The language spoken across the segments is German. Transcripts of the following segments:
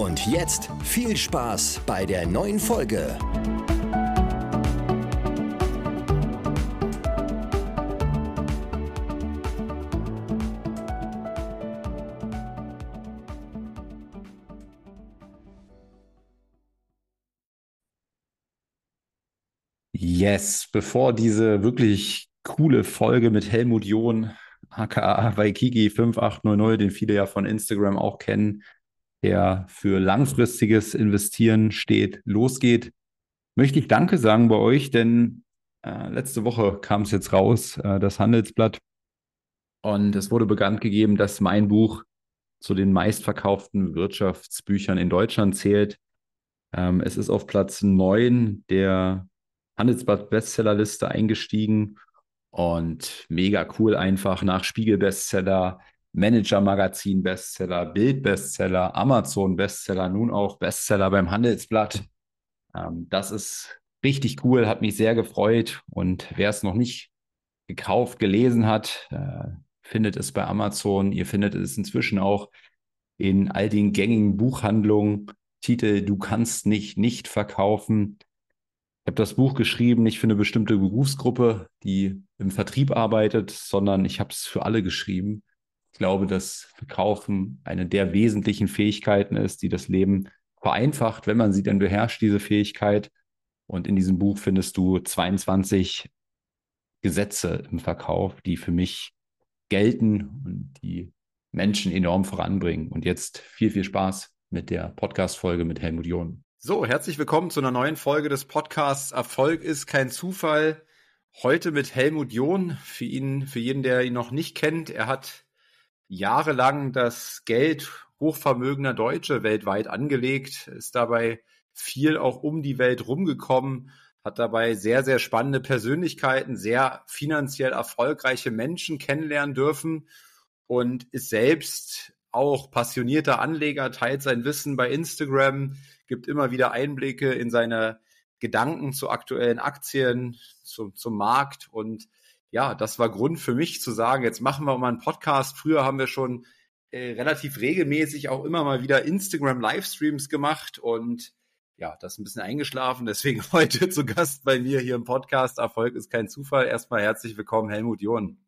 Und jetzt viel Spaß bei der neuen Folge. Yes, bevor diese wirklich coole Folge mit Helmut John, aka Waikiki 5800, den viele ja von Instagram auch kennen, der für langfristiges Investieren steht, losgeht, möchte ich Danke sagen bei euch, denn äh, letzte Woche kam es jetzt raus, äh, das Handelsblatt, und es wurde bekannt gegeben, dass mein Buch zu den meistverkauften Wirtschaftsbüchern in Deutschland zählt. Ähm, es ist auf Platz 9 der Handelsblatt Bestsellerliste eingestiegen und mega cool einfach nach Spiegel Bestseller, Manager Magazin Bestseller, Bild Bestseller, Amazon Bestseller, nun auch Bestseller beim Handelsblatt. Ähm, das ist richtig cool, hat mich sehr gefreut. Und wer es noch nicht gekauft, gelesen hat, äh, findet es bei Amazon. Ihr findet es inzwischen auch in all den gängigen Buchhandlungen. Titel Du kannst nicht nicht verkaufen. Ich habe das Buch geschrieben, nicht für eine bestimmte Berufsgruppe, die im Vertrieb arbeitet, sondern ich habe es für alle geschrieben glaube, dass Verkaufen eine der wesentlichen Fähigkeiten ist, die das Leben vereinfacht, wenn man sie denn beherrscht, diese Fähigkeit. Und in diesem Buch findest du 22 Gesetze im Verkauf, die für mich gelten und die Menschen enorm voranbringen. Und jetzt viel, viel Spaß mit der Podcast-Folge mit Helmut John. So, herzlich willkommen zu einer neuen Folge des Podcasts Erfolg ist kein Zufall. Heute mit Helmut John. Für ihn, für jeden, der ihn noch nicht kennt, er hat jahrelang das Geld hochvermögender Deutsche weltweit angelegt, ist dabei viel auch um die Welt rumgekommen, hat dabei sehr, sehr spannende Persönlichkeiten, sehr finanziell erfolgreiche Menschen kennenlernen dürfen und ist selbst auch passionierter Anleger, teilt sein Wissen bei Instagram, gibt immer wieder Einblicke in seine Gedanken zu aktuellen Aktien, zu, zum Markt und ja, das war Grund für mich zu sagen, jetzt machen wir mal einen Podcast. Früher haben wir schon äh, relativ regelmäßig auch immer mal wieder Instagram-Livestreams gemacht und ja, das ist ein bisschen eingeschlafen. Deswegen heute zu Gast bei mir hier im Podcast. Erfolg ist kein Zufall. Erstmal herzlich willkommen, Helmut John.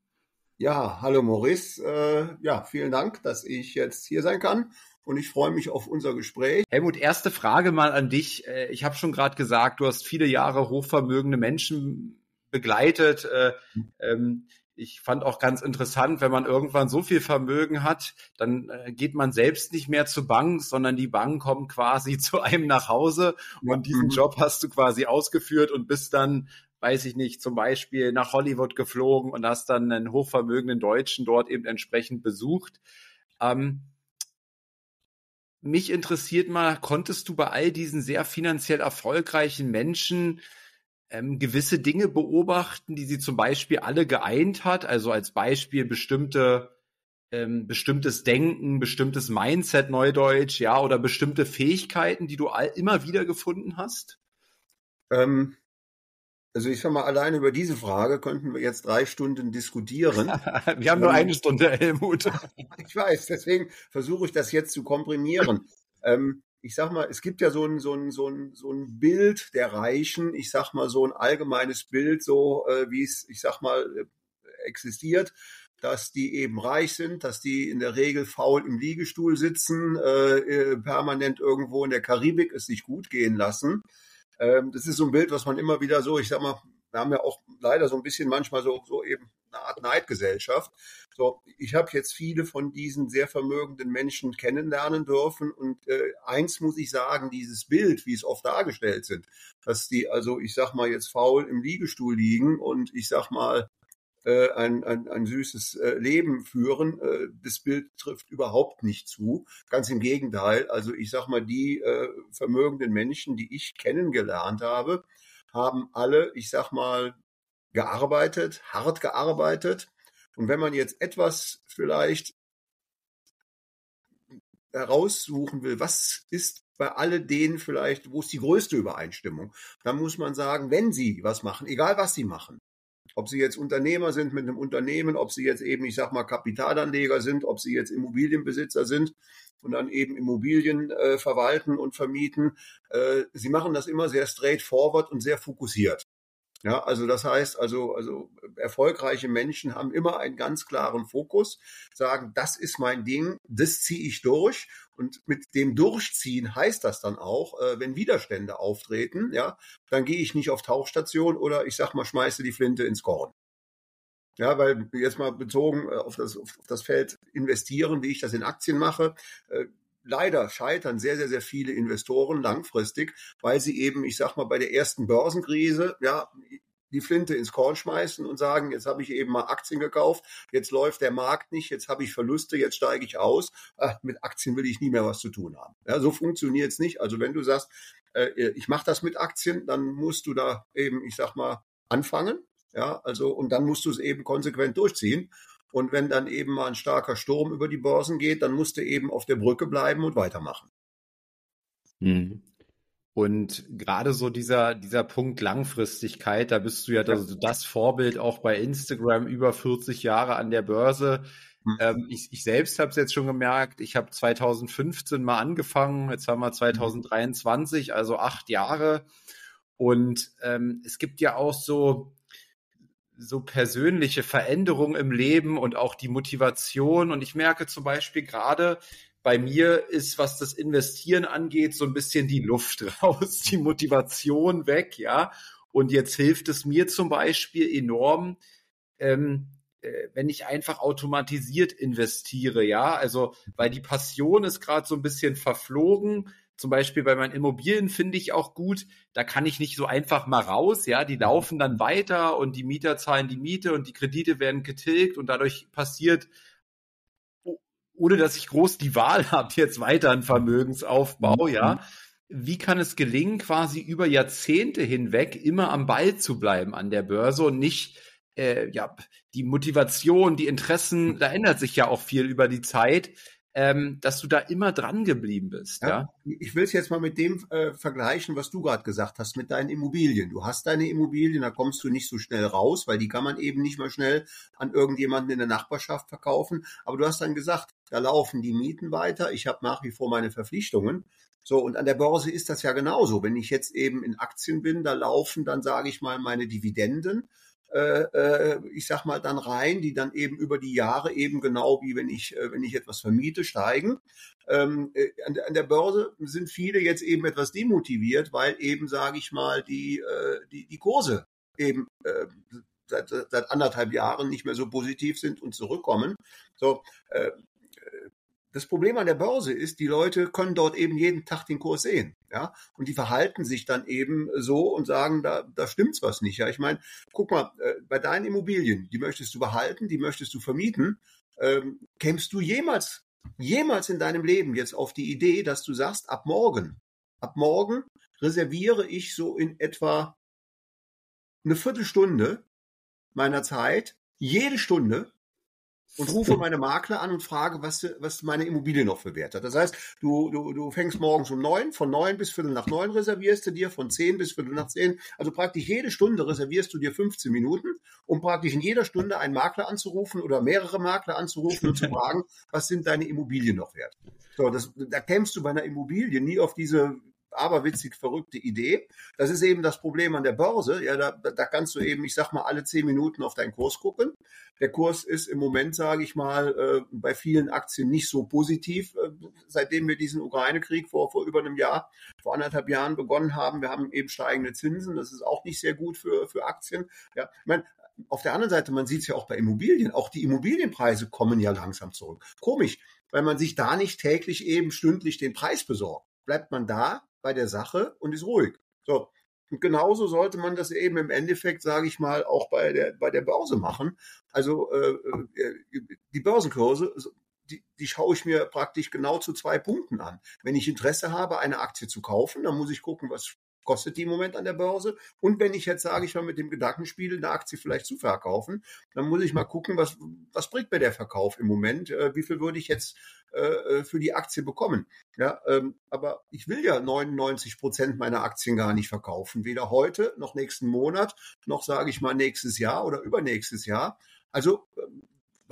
Ja, hallo Maurice. Äh, ja, vielen Dank, dass ich jetzt hier sein kann und ich freue mich auf unser Gespräch. Helmut, erste Frage mal an dich. Äh, ich habe schon gerade gesagt, du hast viele Jahre hochvermögende Menschen begleitet. Äh, ähm, ich fand auch ganz interessant, wenn man irgendwann so viel Vermögen hat, dann äh, geht man selbst nicht mehr zur Bank, sondern die Bank kommt quasi zu einem nach Hause und diesen mhm. Job hast du quasi ausgeführt und bist dann, weiß ich nicht, zum Beispiel nach Hollywood geflogen und hast dann einen hochvermögenden Deutschen dort eben entsprechend besucht. Ähm, mich interessiert mal, konntest du bei all diesen sehr finanziell erfolgreichen Menschen ähm, gewisse Dinge beobachten, die sie zum Beispiel alle geeint hat. Also als Beispiel bestimmte ähm, bestimmtes Denken, bestimmtes Mindset, Neudeutsch, ja, oder bestimmte Fähigkeiten, die du all, immer wieder gefunden hast? Ähm, also ich sag mal, allein über diese Frage könnten wir jetzt drei Stunden diskutieren. wir haben nur ähm, eine Stunde, Helmut. ich weiß, deswegen versuche ich das jetzt zu komprimieren. ähm, ich sag mal, es gibt ja so ein, so ein, so ein, so ein Bild der Reichen, ich sag mal, so ein allgemeines Bild, so äh, wie es, ich sag mal, äh, existiert, dass die eben reich sind, dass die in der Regel faul im Liegestuhl sitzen, äh, äh, permanent irgendwo in der Karibik es sich gut gehen lassen. Ähm, das ist so ein Bild, was man immer wieder so, ich sag mal, wir haben ja auch leider so ein bisschen manchmal so, so eben eine Art Neidgesellschaft. So, ich habe jetzt viele von diesen sehr vermögenden Menschen kennenlernen dürfen und äh, eins muss ich sagen, dieses Bild, wie es oft dargestellt sind, dass die also, ich sag mal jetzt faul im Liegestuhl liegen und ich sag mal äh, ein, ein, ein süßes äh, Leben führen. Äh, das Bild trifft überhaupt nicht zu. Ganz im Gegenteil. Also ich sag mal, die vermögenden Menschen, die ich kennengelernt habe, haben alle, ich sag mal, gearbeitet, hart gearbeitet. Und wenn man jetzt etwas vielleicht heraussuchen will, was ist bei alle denen vielleicht, wo ist die größte Übereinstimmung, dann muss man sagen, wenn sie was machen, egal was sie machen, ob sie jetzt Unternehmer sind mit einem Unternehmen, ob sie jetzt eben, ich sag mal, Kapitalanleger sind, ob sie jetzt Immobilienbesitzer sind und dann eben Immobilien äh, verwalten und vermieten. Äh, sie machen das immer sehr straightforward und sehr fokussiert. Ja, also das heißt, also, also erfolgreiche Menschen haben immer einen ganz klaren Fokus, sagen, das ist mein Ding, das ziehe ich durch. Und mit dem Durchziehen heißt das dann auch, äh, wenn Widerstände auftreten, ja, dann gehe ich nicht auf Tauchstation oder ich sag mal, schmeiße die Flinte ins Korn. Ja, weil jetzt mal bezogen äh, auf das, auf das Feld investieren, wie ich das in Aktien mache, äh, leider scheitern sehr, sehr, sehr viele Investoren langfristig, weil sie eben, ich sag mal, bei der ersten Börsenkrise, ja, die Flinte ins Korn schmeißen und sagen, jetzt habe ich eben mal Aktien gekauft, jetzt läuft der Markt nicht, jetzt habe ich Verluste, jetzt steige ich aus. Ach, mit Aktien will ich nie mehr was zu tun haben. Ja, so funktioniert es nicht. Also wenn du sagst, äh, ich mache das mit Aktien, dann musst du da eben, ich sag mal, anfangen. Ja, also und dann musst du es eben konsequent durchziehen. Und wenn dann eben mal ein starker Sturm über die Börsen geht, dann musst du eben auf der Brücke bleiben und weitermachen. Mhm. Und gerade so dieser, dieser Punkt Langfristigkeit, da bist du ja das, das Vorbild auch bei Instagram über 40 Jahre an der Börse. Mhm. Ähm, ich, ich selbst habe es jetzt schon gemerkt, ich habe 2015 mal angefangen, jetzt haben wir 2023, also acht Jahre. Und ähm, es gibt ja auch so, so persönliche Veränderungen im Leben und auch die Motivation. Und ich merke zum Beispiel gerade, bei mir ist, was das Investieren angeht, so ein bisschen die Luft raus, die Motivation weg, ja. Und jetzt hilft es mir zum Beispiel enorm, ähm, äh, wenn ich einfach automatisiert investiere, ja. Also, weil die Passion ist gerade so ein bisschen verflogen zum Beispiel bei meinen Immobilien finde ich auch gut, da kann ich nicht so einfach mal raus, ja, die laufen dann weiter und die Mieter zahlen die Miete und die Kredite werden getilgt und dadurch passiert, ohne dass ich groß die Wahl habe, jetzt weiter einen Vermögensaufbau, mhm. ja. Wie kann es gelingen, quasi über Jahrzehnte hinweg immer am Ball zu bleiben an der Börse und nicht äh, ja, die Motivation, die Interessen, da ändert sich ja auch viel über die Zeit ähm, dass du da immer dran geblieben bist. Ja, ja? Ich will es jetzt mal mit dem äh, vergleichen, was du gerade gesagt hast, mit deinen Immobilien. Du hast deine Immobilien, da kommst du nicht so schnell raus, weil die kann man eben nicht mal schnell an irgendjemanden in der Nachbarschaft verkaufen. Aber du hast dann gesagt, da laufen die Mieten weiter, ich habe nach wie vor meine Verpflichtungen. So, und an der Börse ist das ja genauso. Wenn ich jetzt eben in Aktien bin, da laufen dann, sage ich mal, meine Dividenden äh, äh, ich sag mal, dann rein, die dann eben über die Jahre eben genau wie wenn ich, äh, wenn ich etwas vermiete, steigen. Ähm, äh, an, an, der Börse sind viele jetzt eben etwas demotiviert, weil eben, sage ich mal, die, die, die Kurse eben äh, seit, seit anderthalb Jahren nicht mehr so positiv sind und zurückkommen. So, äh, das Problem an der Börse ist, die Leute können dort eben jeden Tag den Kurs sehen, ja, und die verhalten sich dann eben so und sagen, da, da stimmt's was nicht, ja. Ich meine, guck mal, äh, bei deinen Immobilien, die möchtest du behalten, die möchtest du vermieten, ähm, kämst du jemals, jemals in deinem Leben jetzt auf die Idee, dass du sagst, ab morgen, ab morgen reserviere ich so in etwa eine Viertelstunde meiner Zeit, jede Stunde und rufe meine Makler an und frage, was, was meine Immobilie noch für Wert hat. Das heißt, du, du, du fängst morgens um neun, von neun bis Viertel nach neun reservierst du dir, von zehn bis Viertel nach zehn. Also praktisch jede Stunde reservierst du dir 15 Minuten, um praktisch in jeder Stunde einen Makler anzurufen oder mehrere Makler anzurufen und zu fragen, was sind deine Immobilien noch wert. So, das, da kämst du bei einer Immobilie nie auf diese aberwitzig verrückte Idee. Das ist eben das Problem an der Börse. Ja, da, da kannst du eben, ich sag mal, alle zehn Minuten auf deinen Kurs gucken. Der Kurs ist im Moment, sage ich mal, äh, bei vielen Aktien nicht so positiv, äh, seitdem wir diesen Ukraine-Krieg vor, vor über einem Jahr, vor anderthalb Jahren begonnen haben. Wir haben eben steigende Zinsen. Das ist auch nicht sehr gut für, für Aktien. Ja, ich meine, auf der anderen Seite, man sieht es ja auch bei Immobilien, auch die Immobilienpreise kommen ja langsam zurück. Komisch, weil man sich da nicht täglich eben stündlich den Preis besorgt. Bleibt man da bei der Sache und ist ruhig. So, Und genauso sollte man das eben im Endeffekt, sage ich mal, auch bei der, bei der Börse machen. Also äh, äh die Börsenkurse, die, die schaue ich mir praktisch genau zu zwei Punkten an. Wenn ich Interesse habe, eine Aktie zu kaufen, dann muss ich gucken, was kostet die im Moment an der Börse. Und wenn ich jetzt sage, ich mal mit dem Gedankenspiel eine Aktie vielleicht zu verkaufen, dann muss ich mal gucken, was, was bringt mir der Verkauf im Moment? Äh, wie viel würde ich jetzt äh, äh für die Aktie bekommen? Ja, ähm, aber ich will ja 99 Prozent meiner Aktien gar nicht verkaufen. Weder heute, noch nächsten Monat, noch sage ich mal nächstes Jahr oder übernächstes Jahr. Also ähm,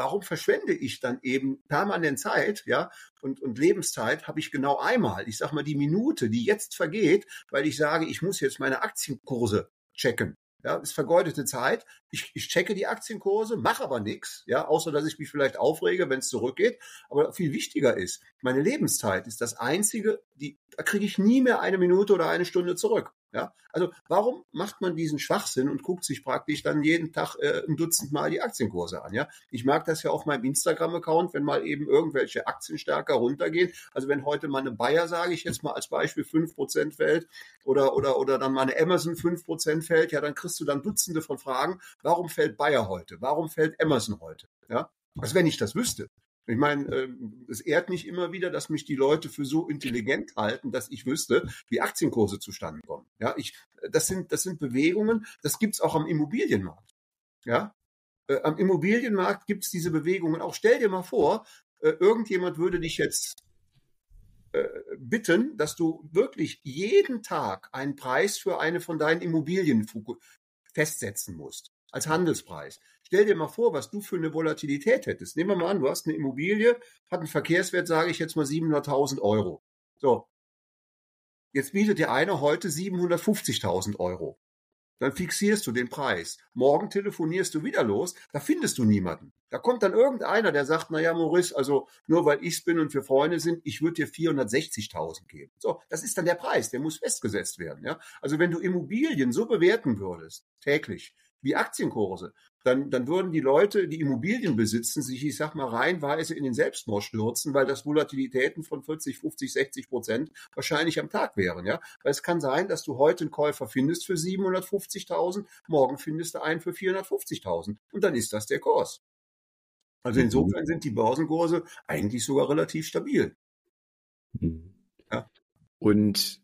warum verschwende ich dann eben permanent Zeit, ja, und, und Lebenszeit habe ich genau einmal. Ich sage mal, die Minute, die jetzt vergeht, weil ich sage, ich muss jetzt meine Aktienkurse checken. Ja, ist vergeudete Zeit. Ich, ich checke die Aktienkurse, mache aber nichts, ja, außer dass ich mich vielleicht aufrege, wenn es zurückgeht. Aber viel wichtiger ist, meine Lebenszeit ist das einzige, die, da kriege ich nie mehr eine Minute oder eine Stunde zurück. Ja, also warum macht man diesen Schwachsinn und guckt sich praktisch dann jeden Tag äh, ein Dutzend Mal die Aktienkurse an? Ja, ich mag das ja auf meinem Instagram-Account, wenn mal eben irgendwelche Aktien stärker runtergehen. Also wenn heute mal eine Bayer, sage ich jetzt mal als Beispiel, fünf Prozent fällt oder, oder, oder dann mal eine Amazon fünf Prozent fällt, ja, dann kriegst du dann Dutzende von Fragen. Warum fällt Bayer heute? Warum fällt Amazon heute? Ja, also wenn ich das wüsste, ich meine, ähm, es ehrt mich immer wieder, dass mich die Leute für so intelligent halten, dass ich wüsste, wie Aktienkurse zustande kommen. Ja, ich, das sind, das sind Bewegungen, das gibt's auch am Immobilienmarkt. Ja, äh, am Immobilienmarkt gibt's diese Bewegungen auch. Stell dir mal vor, äh, irgendjemand würde dich jetzt äh, bitten, dass du wirklich jeden Tag einen Preis für eine von deinen Immobilien festsetzen musst als Handelspreis. Stell dir mal vor, was du für eine Volatilität hättest. Nehmen wir mal an, du hast eine Immobilie, hat einen Verkehrswert, sage ich jetzt mal 700.000 Euro. So. Jetzt bietet dir einer heute 750.000 Euro. Dann fixierst du den Preis. Morgen telefonierst du wieder los, da findest du niemanden. Da kommt dann irgendeiner, der sagt, naja, Maurice, also nur weil ich's bin und wir Freunde sind, ich würde dir 460.000 geben. So, das ist dann der Preis, der muss festgesetzt werden. Ja? Also wenn du Immobilien so bewerten würdest, täglich, wie Aktienkurse, dann, dann würden die Leute, die Immobilien besitzen, sich, ich sag mal, reihenweise in den Selbstmord stürzen, weil das Volatilitäten von 40, 50, 60 Prozent wahrscheinlich am Tag wären, ja. Weil es kann sein, dass du heute einen Käufer findest für 750.000, morgen findest du einen für 450.000 und dann ist das der Kurs. Also mhm. insofern sind die Börsenkurse eigentlich sogar relativ stabil. Mhm. Ja. Und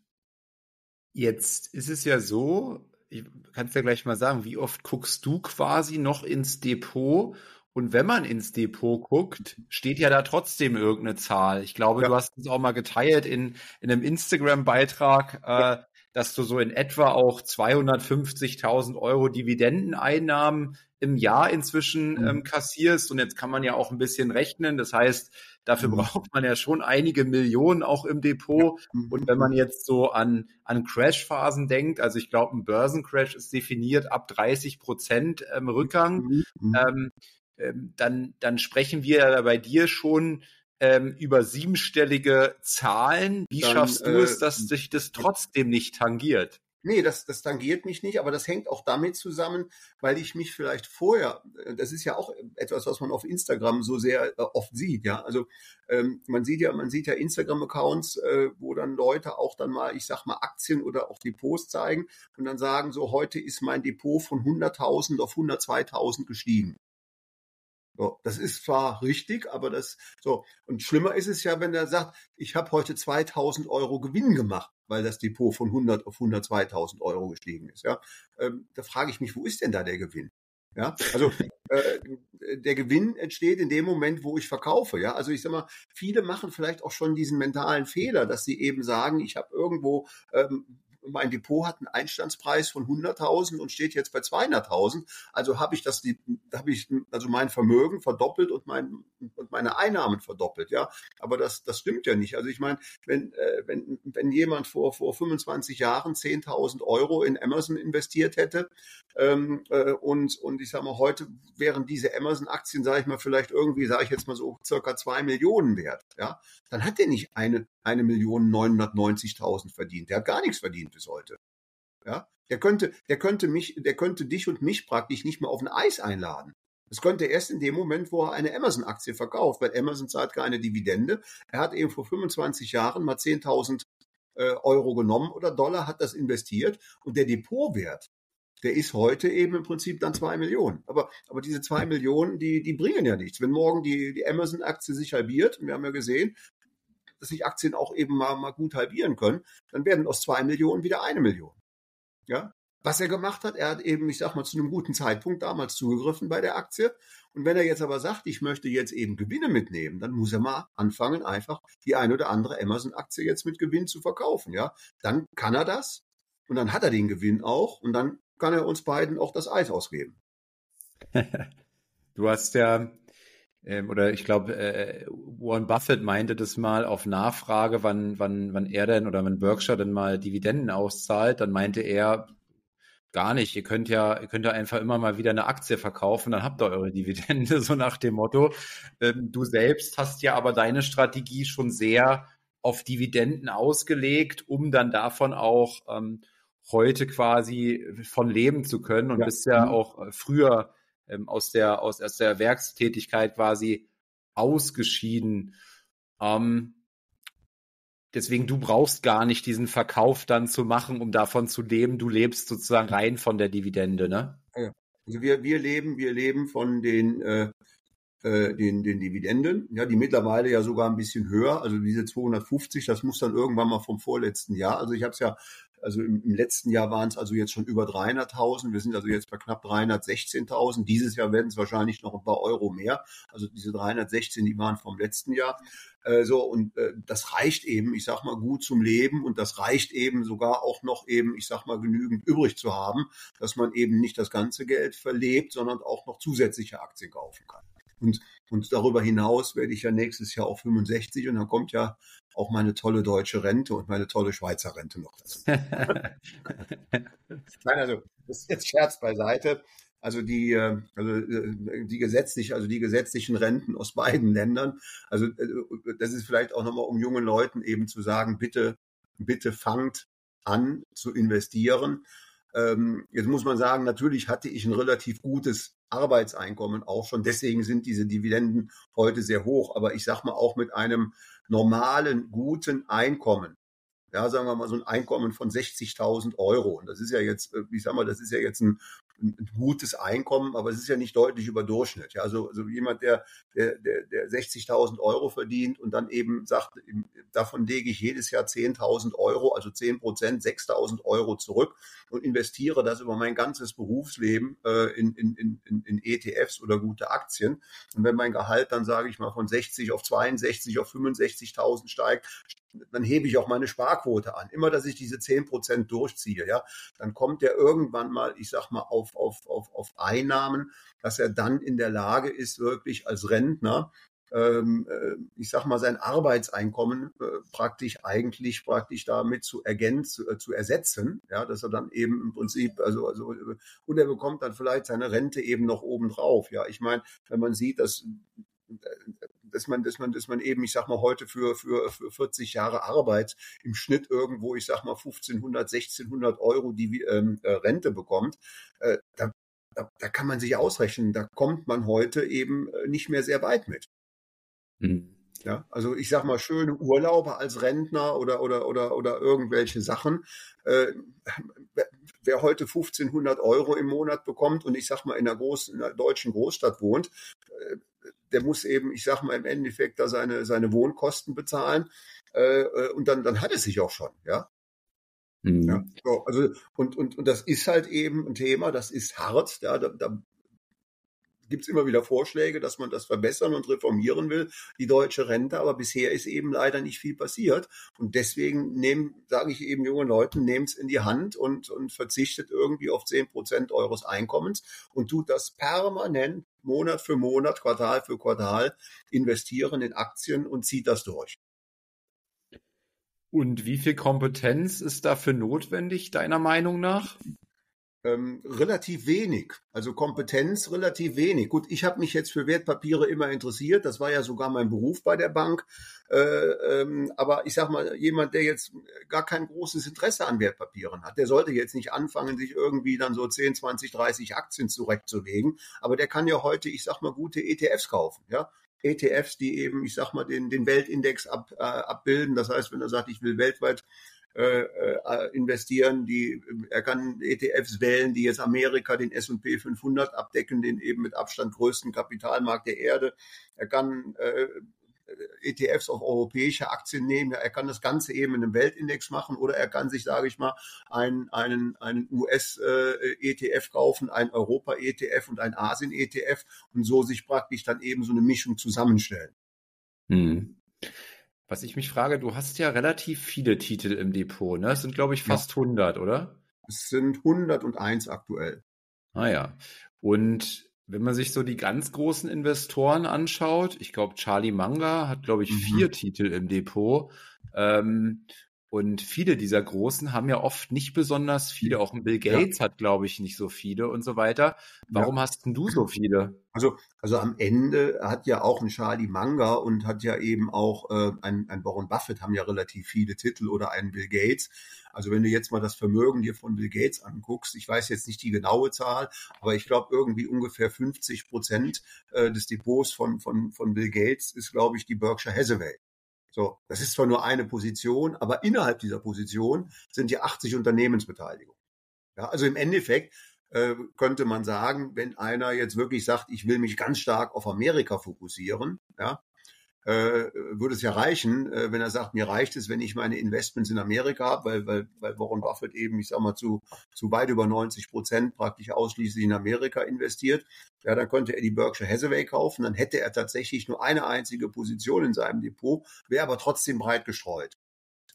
jetzt ist es ja so, ich kann es ja gleich mal sagen, wie oft guckst du quasi noch ins Depot? Und wenn man ins Depot guckt, steht ja da trotzdem irgendeine Zahl. Ich glaube, ja. du hast es auch mal geteilt in, in einem Instagram-Beitrag, äh, dass du so in etwa auch 250.000 Euro Dividendeneinnahmen im Jahr inzwischen mhm. ähm, kassierst. Und jetzt kann man ja auch ein bisschen rechnen. Das heißt, dafür mhm. braucht man ja schon einige Millionen auch im Depot. Mhm. Und wenn man jetzt so an, an Crash-Phasen denkt, also ich glaube, ein Börsencrash ist definiert ab 30 Prozent ähm, Rückgang, mhm. Ähm, ähm, dann, dann sprechen wir ja bei dir schon ähm, über siebenstellige Zahlen. Wie Dann, schaffst du äh, es, dass sich das trotzdem nicht tangiert? Nee, das, das tangiert mich nicht, aber das hängt auch damit zusammen, weil ich mich vielleicht vorher, äh, das ist ja auch etwas, was man auf Instagram so sehr äh, oft sieht, ja. Also ähm, man sieht ja, man sieht ja Instagram-Accounts, äh, wo dann Leute auch dann mal, ich sag mal, Aktien oder auch Depots zeigen und dann sagen so, heute ist mein Depot von 100.000 auf 102.000 gestiegen. So, das ist zwar richtig, aber das so. Und schlimmer ist es ja, wenn er sagt, ich habe heute 2000 Euro Gewinn gemacht, weil das Depot von 100 auf 102.000 Euro gestiegen ist. Ja, ähm, da frage ich mich, wo ist denn da der Gewinn? Ja, also äh, der Gewinn entsteht in dem Moment, wo ich verkaufe. Ja, also ich sag mal, viele machen vielleicht auch schon diesen mentalen Fehler, dass sie eben sagen, ich habe irgendwo ähm, mein Depot hat einen Einstandspreis von 100.000 und steht jetzt bei 200.000. Also habe ich das, habe ich also mein Vermögen verdoppelt und mein und meine Einnahmen verdoppelt, ja. Aber das das stimmt ja nicht. Also ich meine, wenn äh, wenn wenn jemand vor vor 25 Jahren 10.000 Euro in Amazon investiert hätte ähm, äh, und und ich sage mal heute wären diese Amazon-Aktien, sage ich mal vielleicht irgendwie, sage ich jetzt mal so circa zwei Millionen wert, ja, dann hat der nicht eine eine Million 990.000 verdient. Der hat gar nichts verdient bis heute. Ja, der könnte, der könnte mich, der könnte dich und mich praktisch nicht mehr auf ein Eis einladen. Das könnte erst in dem Moment, wo er eine Amazon-Aktie verkauft, weil Amazon zahlt keine Dividende. Er hat eben vor 25 Jahren mal 10.000 äh, Euro genommen oder Dollar, hat das investiert und der Depotwert, der ist heute eben im Prinzip dann zwei Millionen. Aber, aber diese zwei Millionen, die, die bringen ja nichts. Wenn morgen die, die Amazon-Aktie sich halbiert, wir haben ja gesehen, dass sich Aktien auch eben mal, mal gut halbieren können, dann werden aus zwei Millionen wieder eine Million. Ja, was er gemacht hat, er hat eben, ich sag mal, zu einem guten Zeitpunkt damals zugegriffen bei der Aktie. Und wenn er jetzt aber sagt, ich möchte jetzt eben Gewinne mitnehmen, dann muss er mal anfangen, einfach die ein oder andere Amazon-Aktie jetzt mit Gewinn zu verkaufen. Ja, dann kann er das und dann hat er den Gewinn auch und dann kann er uns beiden auch das Eis ausgeben. du hast ja, oder ich glaube, äh, Warren Buffett meinte das mal auf Nachfrage, wann, wann, wann er denn oder wann Berkshire denn mal Dividenden auszahlt, dann meinte er, gar nicht. Ihr könnt ja, ihr könnt ja einfach immer mal wieder eine Aktie verkaufen, dann habt ihr eure Dividende, so nach dem Motto. Ähm, du selbst hast ja aber deine Strategie schon sehr auf Dividenden ausgelegt, um dann davon auch ähm, heute quasi von leben zu können und ja. bist ja mhm. auch äh, früher ähm, aus der aus, aus der Werkstätigkeit quasi ausgeschieden. Ähm, deswegen du brauchst gar nicht diesen Verkauf dann zu machen, um davon zu leben. Du lebst sozusagen rein von der Dividende, ne? Also wir wir leben wir leben von den äh, äh, den, den Dividenden, ja, die mittlerweile ja sogar ein bisschen höher, also diese 250, das muss dann irgendwann mal vom vorletzten Jahr, also ich habe es ja also im, im letzten Jahr waren es also jetzt schon über 300.000. Wir sind also jetzt bei knapp 316.000. Dieses Jahr werden es wahrscheinlich noch ein paar Euro mehr. Also diese 316, die waren vom letzten Jahr. Äh, so und äh, das reicht eben, ich sag mal, gut zum Leben und das reicht eben sogar auch noch eben, ich sag mal, genügend übrig zu haben, dass man eben nicht das ganze Geld verlebt, sondern auch noch zusätzliche Aktien kaufen kann. Und, und darüber hinaus werde ich ja nächstes Jahr auch 65 und dann kommt ja auch meine tolle deutsche Rente und meine tolle Schweizer Rente noch dazu. Nein, also das ist jetzt Scherz beiseite. Also die, äh, also äh, die gesetzlich, also die gesetzlichen Renten aus beiden Ländern. Also äh, das ist vielleicht auch nochmal, um jungen Leuten eben zu sagen, bitte, bitte fangt an zu investieren. Ähm, jetzt muss man sagen, natürlich hatte ich ein relativ gutes Arbeitseinkommen auch schon. Deswegen sind diese Dividenden heute sehr hoch. Aber ich sag mal auch mit einem normalen, guten Einkommen. Ja, sagen wir mal so ein Einkommen von 60.000 Euro. Und das ist ja jetzt, äh, ich sag mal, das ist ja jetzt ein ein, gutes Einkommen, aber es ist ja nicht deutlich über Durchschnitt. Ja, also, also jemand, der, der, der, der 60.000 Euro verdient und dann eben sagt, davon lege ich jedes Jahr 10.000 Euro, also 10 Prozent, 6.000 Euro zurück und investiere das über mein ganzes Berufsleben äh, in, in, in, in ETFs oder gute Aktien. Und wenn mein Gehalt dann, sage ich mal, von 60 auf 62 auf 65.000 steigt, dann hebe ich auch meine Sparquote an. Immer, dass ich diese 10 Prozent durchziehe, ja, dann kommt er irgendwann mal, ich sag mal, auf, auf, auf, auf Einnahmen, dass er dann in der Lage ist, wirklich als Rentner ähm, äh, ich sag mal, sein Arbeitseinkommen äh, praktisch eigentlich praktisch damit zu ergänzen, äh, zu ersetzen, ja, dass er dann eben im Prinzip, also, also, und er bekommt dann vielleicht seine Rente eben noch obendrauf, ja. Ich meine, wenn man sieht, dass dass man, dass man, dass man eben, ich sag mal, heute für, für, für 40 Jahre Arbeit im Schnitt irgendwo, ich sag mal, 1500, 1600 Euro die ähm, äh, Rente bekommt, äh, da, da, da kann man sich ausrechnen, da kommt man heute eben äh, nicht mehr sehr weit mit. Mhm. Ja, also ich sag mal schöne Urlaube als Rentner oder oder oder oder irgendwelche Sachen. Äh, wer heute 1500 Euro im Monat bekommt und ich sag mal in einer großen in einer deutschen Großstadt wohnt, äh, der muss eben, ich sag mal im Endeffekt da seine, seine Wohnkosten bezahlen. Äh, äh, und dann, dann hat es sich auch schon, ja. Mhm. ja so, also, und, und, und das ist halt eben ein Thema, das ist hart, ja, da, da gibt es immer wieder Vorschläge, dass man das verbessern und reformieren will, die deutsche Rente, aber bisher ist eben leider nicht viel passiert. Und deswegen sage ich eben jungen Leuten, nehmt es in die Hand und, und verzichtet irgendwie auf zehn Prozent eures Einkommens und tut das permanent Monat für Monat, Quartal für Quartal investieren in Aktien und zieht das durch. Und wie viel Kompetenz ist dafür notwendig, deiner Meinung nach? Ähm, relativ wenig. Also Kompetenz relativ wenig. Gut, ich habe mich jetzt für Wertpapiere immer interessiert. Das war ja sogar mein Beruf bei der Bank. Äh, ähm, aber ich sag mal, jemand, der jetzt gar kein großes Interesse an Wertpapieren hat, der sollte jetzt nicht anfangen, sich irgendwie dann so 10, 20, 30 Aktien zurechtzulegen. Aber der kann ja heute, ich sag mal, gute ETFs kaufen. Ja, ETFs, die eben, ich sag mal, den, den Weltindex ab, äh, abbilden. Das heißt, wenn er sagt, ich will weltweit äh, äh investieren. Die, er kann ETFs wählen, die jetzt Amerika, den S&P 500 abdecken, den eben mit Abstand größten Kapitalmarkt der Erde. Er kann äh, ETFs auf europäische Aktien nehmen. Er kann das Ganze eben in einem Weltindex machen oder er kann sich, sage ich mal, einen, einen, einen US-ETF kaufen, einen Europa-ETF und einen Asien-ETF und so sich praktisch dann eben so eine Mischung zusammenstellen. Hm. Was ich mich frage, du hast ja relativ viele Titel im Depot, ne? Es sind, glaube ich, fast ja. 100, oder? Es sind 101 aktuell. Ah ja. Und wenn man sich so die ganz großen Investoren anschaut, ich glaube, Charlie Manga hat, glaube ich, mhm. vier Titel im Depot. Ähm, und viele dieser Großen haben ja oft nicht besonders viele. Auch ein Bill Gates ja. hat, glaube ich, nicht so viele und so weiter. Warum ja. hast denn du so viele? Also, also am Ende hat ja auch ein Charlie Manga und hat ja eben auch äh, ein, ein Warren Buffett haben ja relativ viele Titel oder ein Bill Gates. Also wenn du jetzt mal das Vermögen dir von Bill Gates anguckst, ich weiß jetzt nicht die genaue Zahl, aber ich glaube irgendwie ungefähr 50 Prozent äh, des Depots von, von, von Bill Gates ist, glaube ich, die Berkshire Hathaway. So, das ist zwar nur eine Position, aber innerhalb dieser Position sind ja 80 Unternehmensbeteiligungen. Ja, also im Endeffekt äh, könnte man sagen, wenn einer jetzt wirklich sagt, ich will mich ganz stark auf Amerika fokussieren, ja, würde es ja reichen, äh, wenn er sagt, mir reicht es, wenn ich meine Investments in Amerika habe, weil, weil, weil Warren Buffett eben, ich sag mal, zu, zu weit über 90 Prozent praktisch ausschließlich in Amerika investiert. Ja, dann könnte er die Berkshire Hathaway kaufen, dann hätte er tatsächlich nur eine einzige Position in seinem Depot, wäre aber trotzdem breit gestreut.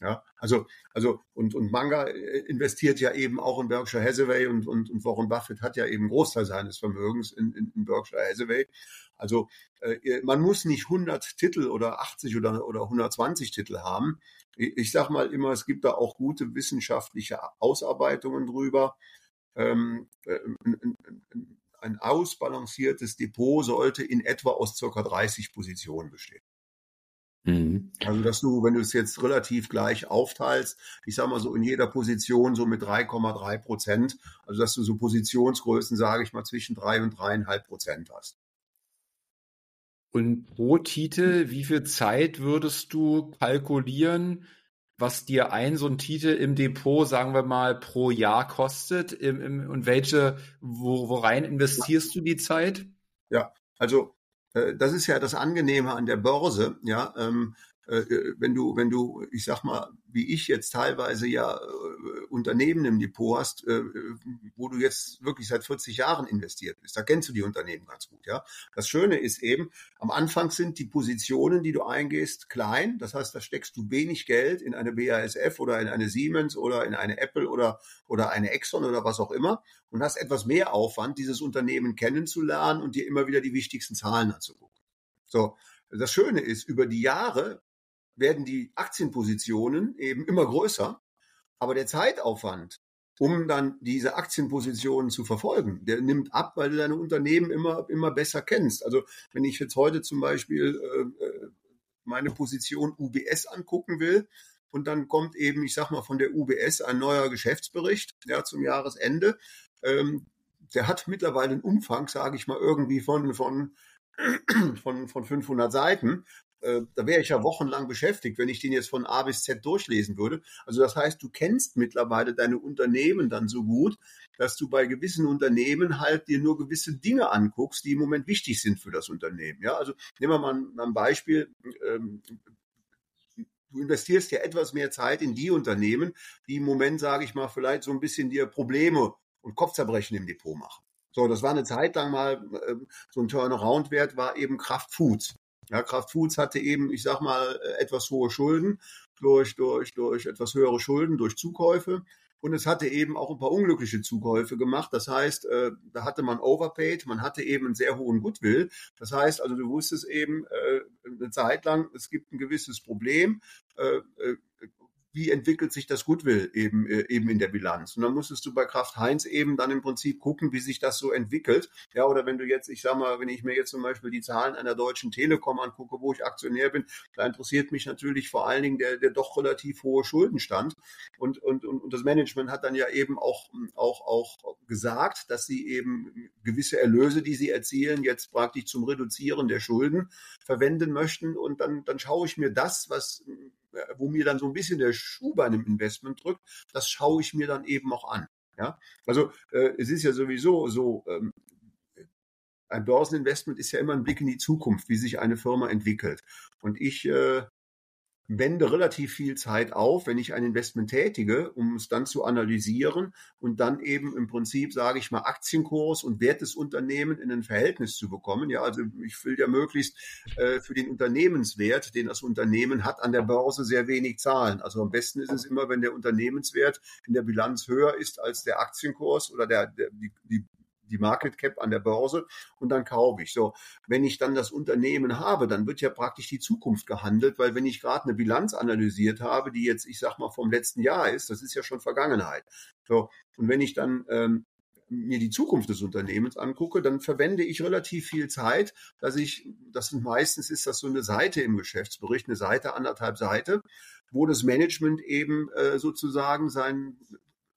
Ja, also, also, und, und Manga äh, investiert ja eben auch in Berkshire Hathaway und, und, und Warren Buffett hat ja eben Großteil seines Vermögens in, in, in Berkshire Hathaway. Also, äh, man muss nicht 100 Titel oder 80 oder, oder 120 Titel haben. Ich, ich sag mal immer, es gibt da auch gute wissenschaftliche Ausarbeitungen drüber. Ähm, äh, ein, ein ausbalanciertes Depot sollte in etwa aus circa 30 Positionen bestehen. Mhm. Also, dass du, wenn du es jetzt relativ gleich aufteilst, ich sag mal so in jeder Position so mit 3,3 Prozent, also dass du so Positionsgrößen, sage ich mal, zwischen drei und dreieinhalb Prozent hast. Und pro Titel, wie viel Zeit würdest du kalkulieren, was dir ein so ein Titel im Depot, sagen wir mal, pro Jahr kostet? Im, im, und welche, wo, worein investierst du die Zeit? Ja, also äh, das ist ja das Angenehme an der Börse, ja. Ähm, äh, äh, wenn du, wenn du, ich sag mal, wie ich jetzt teilweise ja äh, Unternehmen im Depot hast, wo du jetzt wirklich seit 40 Jahren investiert bist, da kennst du die Unternehmen ganz gut, ja. Das Schöne ist eben, am Anfang sind die Positionen, die du eingehst, klein. Das heißt, da steckst du wenig Geld in eine BASF oder in eine Siemens oder in eine Apple oder, oder eine Exxon oder was auch immer und hast etwas mehr Aufwand, dieses Unternehmen kennenzulernen und dir immer wieder die wichtigsten Zahlen anzugucken. So. Das Schöne ist, über die Jahre werden die Aktienpositionen eben immer größer, aber der Zeitaufwand, um dann diese Aktienpositionen zu verfolgen, der nimmt ab, weil du deine Unternehmen immer, immer besser kennst. Also wenn ich jetzt heute zum Beispiel äh, äh meine Position UBS angucken will, und dann kommt eben, ich sag mal, von der UBS ein neuer Geschäftsbericht ja, zum Jahresende. Ähm, der hat mittlerweile einen Umfang, sage ich mal, irgendwie von, von, von, von 500 Seiten. Äh, da wäre ich ja wochenlang beschäftigt, wenn ich den jetzt von A bis Z durchlesen würde. Also das heißt, du kennst mittlerweile deine Unternehmen dann so gut, dass du bei gewissen Unternehmen halt dir nur gewisse Dinge anguckst, die im Moment wichtig sind für das Unternehmen. Ja, also nehmen wir mal ein, ein Beispiel. Ähm, du investierst ja etwas mehr Zeit in die Unternehmen, die im Moment, sage ich mal, vielleicht so ein bisschen dir Probleme und Kopfzerbrechen im Depot machen. So, das war eine Zeit lang mal, äh, so ein Turnaround-Wert war eben Kraft Foods. Ja, Kraft Foods hatte eben, ich sag mal, äh, etwas hohe Schulden durch, durch, durch etwas höhere Schulden, durch Zukäufe. Und es hatte eben auch ein paar unglückliche Zukäufe gemacht. Das heißt, äh, da hatte man overpaid, man hatte eben einen sehr hohen Goodwill. Das heißt, also du wusstest eben äh, eine Zeit lang, es gibt ein gewisses Problem. Äh, äh wie entwickelt sich das Goodwill eben, äh, eben in der Bilanz. Und dann musstest du bei Kraft Heinz eben dann im Prinzip gucken, wie sich das so entwickelt. Ja, oder wenn du jetzt, ich sag mal, wenn ich mir jetzt zum Beispiel die Zahlen einer deutschen Telekom angucke, wo ich Aktionär bin, da interessiert mich natürlich vor allen Dingen der, der doch relativ hohe Schuldenstand. Und, und, und, und das Management hat dann ja eben auch, auch, auch gesagt, dass sie eben gewisse Erlöse, die sie erzielen, jetzt praktisch zum Reduzieren der Schulden verwenden möchten. Und dann, dann schaue ich mir das, was wo mir dann so ein bisschen der Schuh bei einem Investment drückt, das schaue ich mir dann eben auch an. Ja, also äh, es ist ja sowieso so, ähm, ein Börseninvestment ist ja immer ein Blick in die Zukunft, wie sich eine Firma entwickelt. Und ich äh, wende relativ viel Zeit auf, wenn ich ein Investment tätige, um es dann zu analysieren und dann eben im Prinzip, sage ich mal, Aktienkurs und Wert des Unternehmens in ein Verhältnis zu bekommen. Ja, also ich will ja möglichst äh, für den Unternehmenswert, den das Unternehmen hat, an der Börse sehr wenig zahlen. Also am besten ist es immer, wenn der Unternehmenswert in der Bilanz höher ist als der Aktienkurs oder der, der die, die die Market Cap an der Börse und dann kaufe ich. So, wenn ich dann das Unternehmen habe, dann wird ja praktisch die Zukunft gehandelt, weil wenn ich gerade eine Bilanz analysiert habe, die jetzt, ich sag mal, vom letzten Jahr ist, das ist ja schon Vergangenheit. So, und wenn ich dann ähm, mir die Zukunft des Unternehmens angucke, dann verwende ich relativ viel Zeit, dass ich, das sind meistens ist das so eine Seite im Geschäftsbericht, eine Seite, anderthalb Seite, wo das Management eben äh, sozusagen sein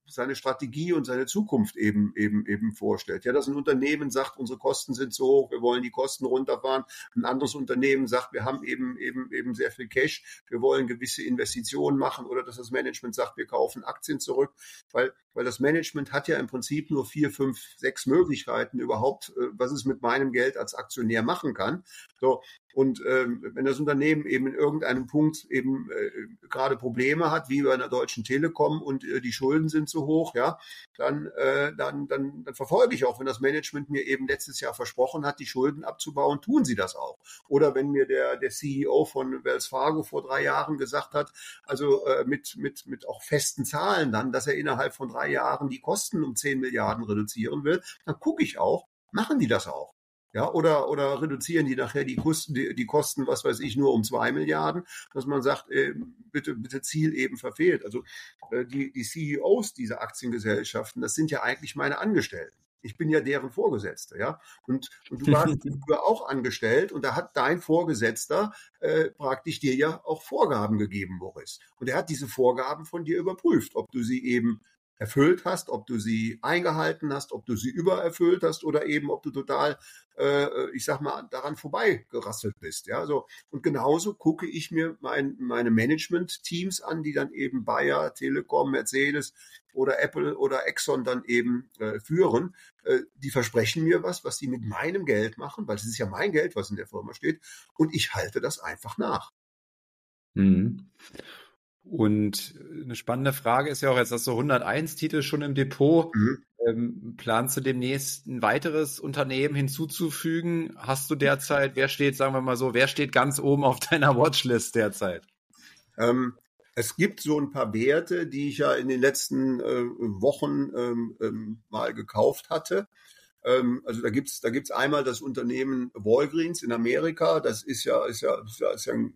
seine Strategie und seine Zukunft eben, eben, eben vorstellt. Ja, dass ein Unternehmen sagt, unsere Kosten sind so hoch, wir wollen die Kosten runterfahren. Ein anderes Unternehmen sagt, wir haben eben, eben, eben sehr viel Cash, wir wollen gewisse Investitionen machen oder dass das Management sagt, wir kaufen Aktien zurück, weil, weil das Management hat ja im Prinzip nur vier, fünf, sechs Möglichkeiten überhaupt, äh, was es mit meinem Geld als Aktionär machen kann. So, und ähm, wenn das Unternehmen eben in irgendeinem Punkt eben äh, gerade Probleme hat, wie bei einer deutschen Telekom und äh, die Schulden sind zu hoch, ja, dann, äh, dann, dann, dann verfolge ich auch, wenn das Management mir eben letztes Jahr versprochen hat, die Schulden abzubauen, tun sie das auch. Oder wenn mir der, der CEO von Wells Fargo vor drei Jahren gesagt hat, also äh, mit, mit, mit auch festen Zahlen dann, dass er innerhalb von drei Jahren die Kosten um 10 Milliarden reduzieren will, dann gucke ich auch, machen die das auch. Ja, oder, oder reduzieren die nachher die Kosten, die, die Kosten, was weiß ich, nur um zwei Milliarden, dass man sagt, äh, bitte, bitte Ziel eben verfehlt. Also äh, die, die CEOs dieser Aktiengesellschaften, das sind ja eigentlich meine Angestellten. Ich bin ja deren Vorgesetzter, ja. Und, und du warst früher auch angestellt und da hat dein Vorgesetzter äh, praktisch dir ja auch Vorgaben gegeben, Boris. Und er hat diese Vorgaben von dir überprüft, ob du sie eben erfüllt hast, ob du sie eingehalten hast, ob du sie übererfüllt hast oder eben, ob du total, äh, ich sag mal, daran vorbeigerasselt bist. Ja, so. Und genauso gucke ich mir mein, meine Management-Teams an, die dann eben Bayer, Telekom, Mercedes oder Apple oder Exxon dann eben äh, führen. Äh, die versprechen mir was, was sie mit meinem Geld machen, weil es ist ja mein Geld, was in der Firma steht. Und ich halte das einfach nach. Mhm. Und eine spannende Frage ist ja auch, jetzt hast du 101 Titel schon im Depot. Mhm. Ähm, planst du demnächst ein weiteres Unternehmen hinzuzufügen? Hast du derzeit, wer steht, sagen wir mal so, wer steht ganz oben auf deiner Watchlist derzeit? Ähm, es gibt so ein paar Werte, die ich ja in den letzten äh, Wochen ähm, ähm mal gekauft hatte. Ähm, also da gibt's da gibt's einmal das Unternehmen Walgreens in Amerika. Das ist ja, ist ja, ist ja, ist ja ein,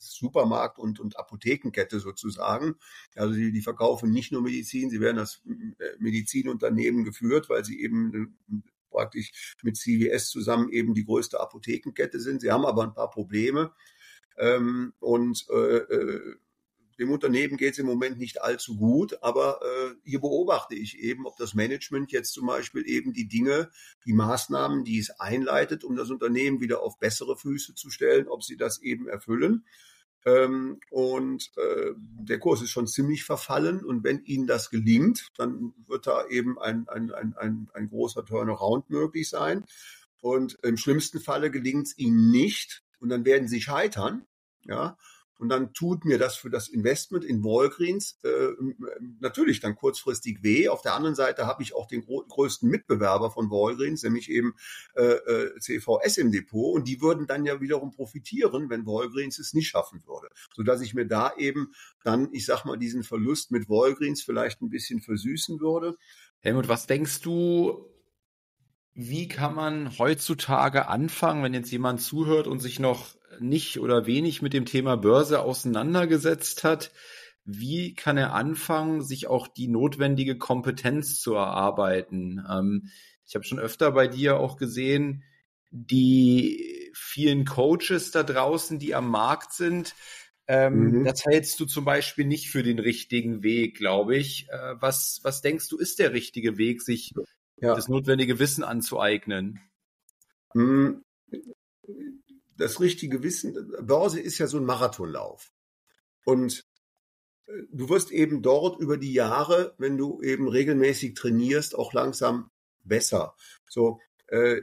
Supermarkt- und, und Apothekenkette sozusagen. Also die, die verkaufen nicht nur Medizin, sie werden als äh, Medizinunternehmen geführt, weil sie eben äh, praktisch mit CVS zusammen eben die größte Apothekenkette sind. Sie haben aber ein paar Probleme. Ähm, und äh, äh, dem Unternehmen geht es im Moment nicht allzu gut, aber äh, hier beobachte ich eben, ob das Management jetzt zum Beispiel eben die Dinge, die Maßnahmen, die es einleitet, um das Unternehmen wieder auf bessere Füße zu stellen, ob sie das eben erfüllen. Ähm, und äh, der Kurs ist schon ziemlich verfallen. Und wenn Ihnen das gelingt, dann wird da eben ein, ein, ein, ein, ein großer Turnaround möglich sein. Und im schlimmsten Falle gelingt es Ihnen nicht. Und dann werden Sie scheitern. Ja, und dann tut mir das für das Investment in Walgreens äh, natürlich dann kurzfristig weh. Auf der anderen Seite habe ich auch den größten Mitbewerber von Walgreens, nämlich eben äh, äh CVS im Depot. Und die würden dann ja wiederum profitieren, wenn Walgreens es nicht schaffen würde. Sodass ich mir da eben dann, ich sag mal, diesen Verlust mit Walgreens vielleicht ein bisschen versüßen würde. Helmut, was denkst du, wie kann man heutzutage anfangen, wenn jetzt jemand zuhört und sich noch nicht oder wenig mit dem Thema Börse auseinandergesetzt hat? Wie kann er anfangen, sich auch die notwendige Kompetenz zu erarbeiten? Ähm, ich habe schon öfter bei dir auch gesehen, die vielen Coaches da draußen, die am Markt sind, ähm, mhm. Das hältst du zum Beispiel nicht für den richtigen Weg, glaube ich. Äh, was, was denkst du, ist der richtige Weg, sich ja. das notwendige Wissen anzueignen? Hm, das richtige Wissen, Börse ist ja so ein Marathonlauf. Und äh, du wirst eben dort über die Jahre, wenn du eben regelmäßig trainierst, auch langsam besser. So, äh,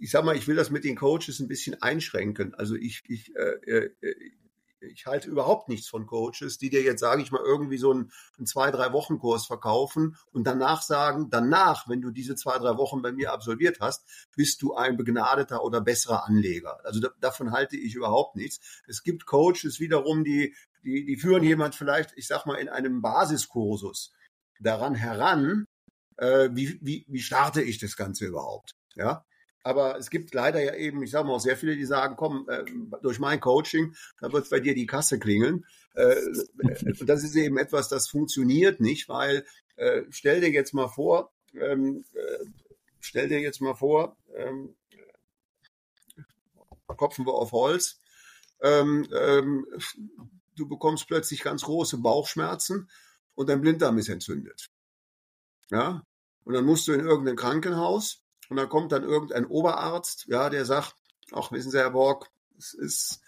ich sag mal, ich will das mit den Coaches ein bisschen einschränken. Also ich, ich, äh, äh ich halte überhaupt nichts von Coaches, die dir jetzt, sage ich mal, irgendwie so einen, einen zwei, drei Wochen Kurs verkaufen und danach sagen, danach, wenn du diese zwei, drei Wochen bei mir absolviert hast, bist du ein begnadeter oder besserer Anleger. Also da, davon halte ich überhaupt nichts. Es gibt Coaches wiederum, die, die, die führen jemand vielleicht, ich sag mal, in einem Basiskursus daran heran, äh, wie, wie, wie starte ich das Ganze überhaupt? Ja, aber es gibt leider ja eben, ich sage mal auch sehr viele, die sagen, komm, äh, durch mein Coaching, da wird bei dir die Kasse klingeln. Äh, und das ist eben etwas, das funktioniert nicht, weil äh, stell dir jetzt mal vor, ähm, äh, stell dir jetzt mal vor, ähm, kopfen wir auf Holz, ähm, ähm, du bekommst plötzlich ganz große Bauchschmerzen und dein Blinddarm ist entzündet. Ja, und dann musst du in irgendein Krankenhaus und dann kommt dann irgendein Oberarzt, ja, der sagt, ach, wissen Sie, Herr Borg, es ist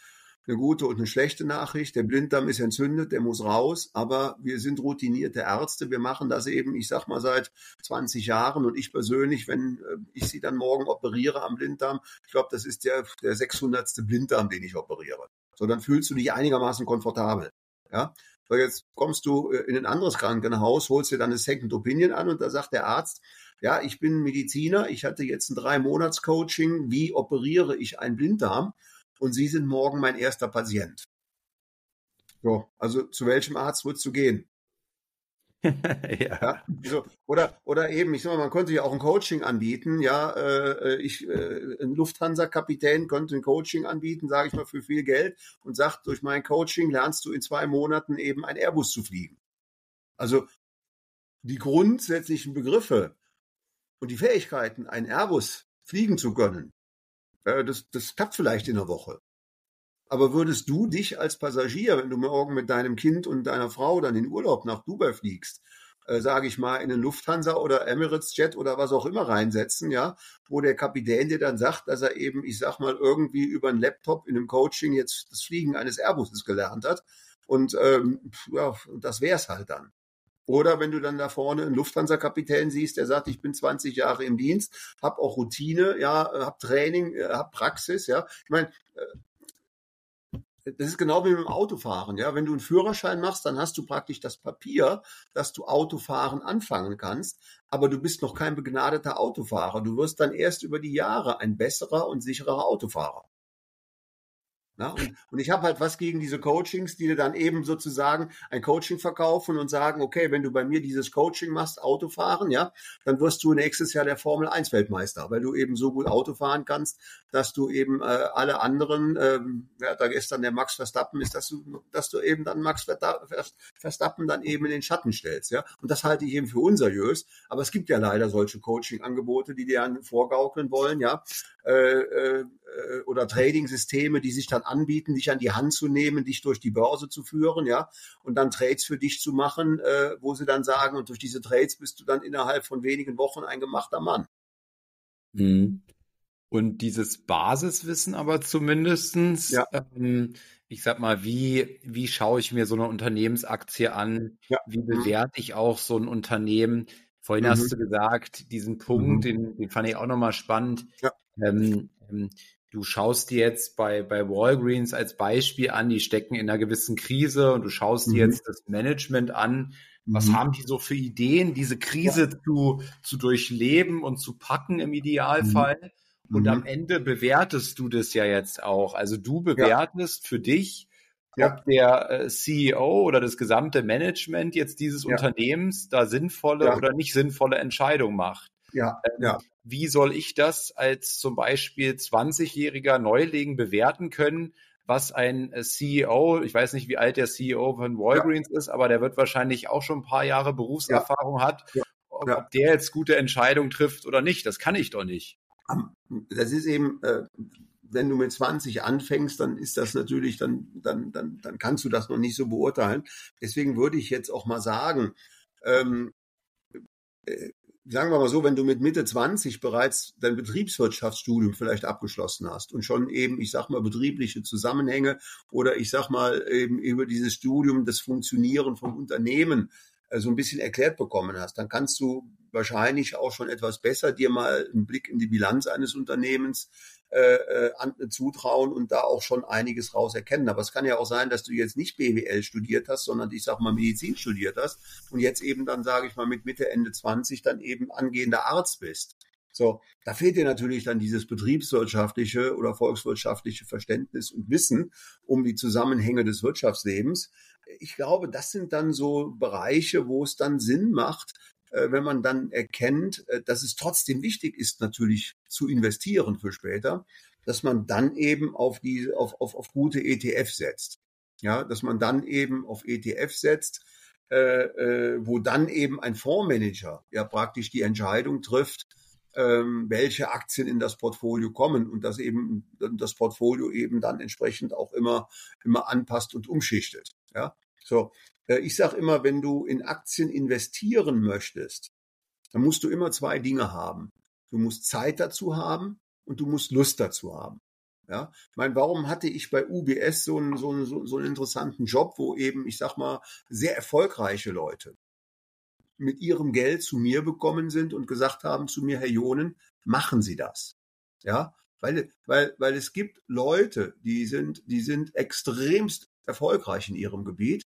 eine gute und eine schlechte Nachricht. Der Blinddarm ist entzündet, der muss raus, aber wir sind routinierte Ärzte. Wir machen das eben, ich sag mal, seit 20 Jahren und ich persönlich, wenn äh, ich Sie dann morgen operiere am Blinddarm, ich glaube, das ist der, der 600. Blinddarm, den ich operiere. So, dann fühlst du dich einigermaßen komfortabel. Ja, so jetzt kommst du äh, in ein anderes Krankenhaus, holst dir dann eine Second Opinion an und da sagt der Arzt, ja, ich bin Mediziner, ich hatte jetzt ein drei Monats Coaching, wie operiere ich einen Blinddarm? Und Sie sind morgen mein erster Patient. So, also zu welchem Arzt würdest du gehen? ja. ja also, oder, oder eben, ich sag mal, man könnte ja auch ein Coaching anbieten. Ja, äh, ich, äh, ein Lufthansa-Kapitän könnte ein Coaching anbieten, sage ich mal, für viel Geld und sagt, durch mein Coaching lernst du in zwei Monaten eben ein Airbus zu fliegen. Also die grundsätzlichen Begriffe und die Fähigkeiten, ein Airbus fliegen zu können, äh, das, das klappt vielleicht in einer Woche. Aber würdest du dich als Passagier, wenn du morgen mit deinem Kind und deiner Frau dann in Urlaub nach Dubai fliegst, äh, sage ich mal, in einen Lufthansa oder Emirates Jet oder was auch immer reinsetzen, ja, wo der Kapitän dir dann sagt, dass er eben, ich sag mal, irgendwie über einen Laptop in einem Coaching jetzt das Fliegen eines Airbuses gelernt hat. Und ähm, ja, das wär's halt dann. Oder wenn du dann da vorne einen Lufthansa-Kapitän siehst, der sagt, ich bin 20 Jahre im Dienst, habe auch Routine, ja, habe Training, äh, habe Praxis, ja. Ich meine, äh, das ist genau wie mit dem Autofahren, ja. Wenn du einen Führerschein machst, dann hast du praktisch das Papier, dass du Autofahren anfangen kannst, aber du bist noch kein begnadeter Autofahrer. Du wirst dann erst über die Jahre ein besserer und sicherer Autofahrer. Ja, und, und, ich habe halt was gegen diese Coachings, die dir dann eben sozusagen ein Coaching verkaufen und sagen, okay, wenn du bei mir dieses Coaching machst, Autofahren, ja, dann wirst du nächstes Jahr der Formel 1 Weltmeister, weil du eben so gut Auto fahren kannst, dass du eben äh, alle anderen, ähm, ja, da gestern der Max Verstappen ist, dass du, dass du eben dann Max Verstappen dann eben in den Schatten stellst, ja. Und das halte ich eben für unseriös. Aber es gibt ja leider solche Coaching-Angebote, die dir dann vorgaukeln wollen, ja, äh, äh, oder Trading-Systeme, die sich dann anbieten, dich an die Hand zu nehmen, dich durch die Börse zu führen, ja, und dann Trades für dich zu machen, äh, wo sie dann sagen, und durch diese Trades bist du dann innerhalb von wenigen Wochen ein gemachter Mann. Mhm. Und dieses Basiswissen aber zumindestens, ja. ähm, ich sag mal, wie, wie schaue ich mir so eine Unternehmensaktie an? Ja. Wie mhm. bewerte ich auch so ein Unternehmen? Vorhin mhm. hast du gesagt, diesen Punkt, mhm. den, den fand ich auch nochmal spannend. Ja. Ähm, ähm, du schaust dir jetzt bei, bei Walgreens als Beispiel an, die stecken in einer gewissen Krise und du schaust mhm. dir jetzt das Management an. Was mhm. haben die so für Ideen, diese Krise ja. zu, zu durchleben und zu packen im Idealfall? Mhm. Und am mhm. Ende bewertest du das ja jetzt auch. Also du bewertest ja. für dich, ja. ob der äh, CEO oder das gesamte Management jetzt dieses Unternehmens da sinnvolle oder nicht sinnvolle Entscheidungen macht. Ja, ähm, ja. Wie soll ich das als zum Beispiel 20-jähriger Neuling bewerten können, was ein äh, CEO, ich weiß nicht, wie alt der CEO von Walgreens ja. ist, aber der wird wahrscheinlich auch schon ein paar Jahre Berufserfahrung ja. hat, ja. Ob, ob, der jetzt gute Entscheidungen trifft oder nicht. Das kann ich doch nicht. Das ist eben, äh, wenn du mit 20 anfängst, dann ist das natürlich, dann, dann, dann, dann kannst du das noch nicht so beurteilen. Deswegen würde ich jetzt auch mal sagen, ähm, äh, sagen wir mal so, wenn du mit Mitte 20 bereits dein Betriebswirtschaftsstudium vielleicht abgeschlossen hast und schon eben, ich sag mal, betriebliche Zusammenhänge oder ich sag mal eben über dieses Studium das Funktionieren von Unternehmen äh, so ein bisschen erklärt bekommen hast, dann kannst du wahrscheinlich auch schon etwas besser dir mal einen Blick in die Bilanz eines Unternehmens äh, äh, zutrauen und da auch schon einiges raus erkennen. Aber es kann ja auch sein, dass du jetzt nicht BWL studiert hast, sondern ich sag mal Medizin studiert hast und jetzt eben dann, sage ich mal, mit Mitte, Ende 20 dann eben angehender Arzt bist. So, da fehlt dir natürlich dann dieses betriebswirtschaftliche oder volkswirtschaftliche Verständnis und Wissen um die Zusammenhänge des Wirtschaftslebens. Ich glaube, das sind dann so Bereiche, wo es dann Sinn macht, wenn man dann erkennt, äh, dass es trotzdem wichtig ist, natürlich zu investieren für später, dass man dann eben auf die, auf, auf, auf gute ETF setzt. Ja, dass man dann eben auf ETF setzt, äh, äh, wo dann eben ein Fondsmanager ja praktisch die Entscheidung trifft, ähm, welche Aktien in das Portfolio kommen und dass eben das Portfolio eben dann entsprechend auch immer immer anpasst und umschichtet. Ja, so äh, ich sage immer, wenn du in Aktien investieren möchtest, dann musst du immer zwei Dinge haben. Du musst Zeit dazu haben und du musst Lust dazu haben. Ja, ich meine, warum hatte ich bei UBS so einen, so einen, so einen interessanten Job, wo eben, ich sag mal, sehr erfolgreiche Leute mit ihrem Geld zu mir gekommen sind und gesagt haben zu mir, Herr Jonen, machen Sie das. Ja, weil, weil, weil es gibt Leute, die sind, die sind extremst erfolgreich in ihrem Gebiet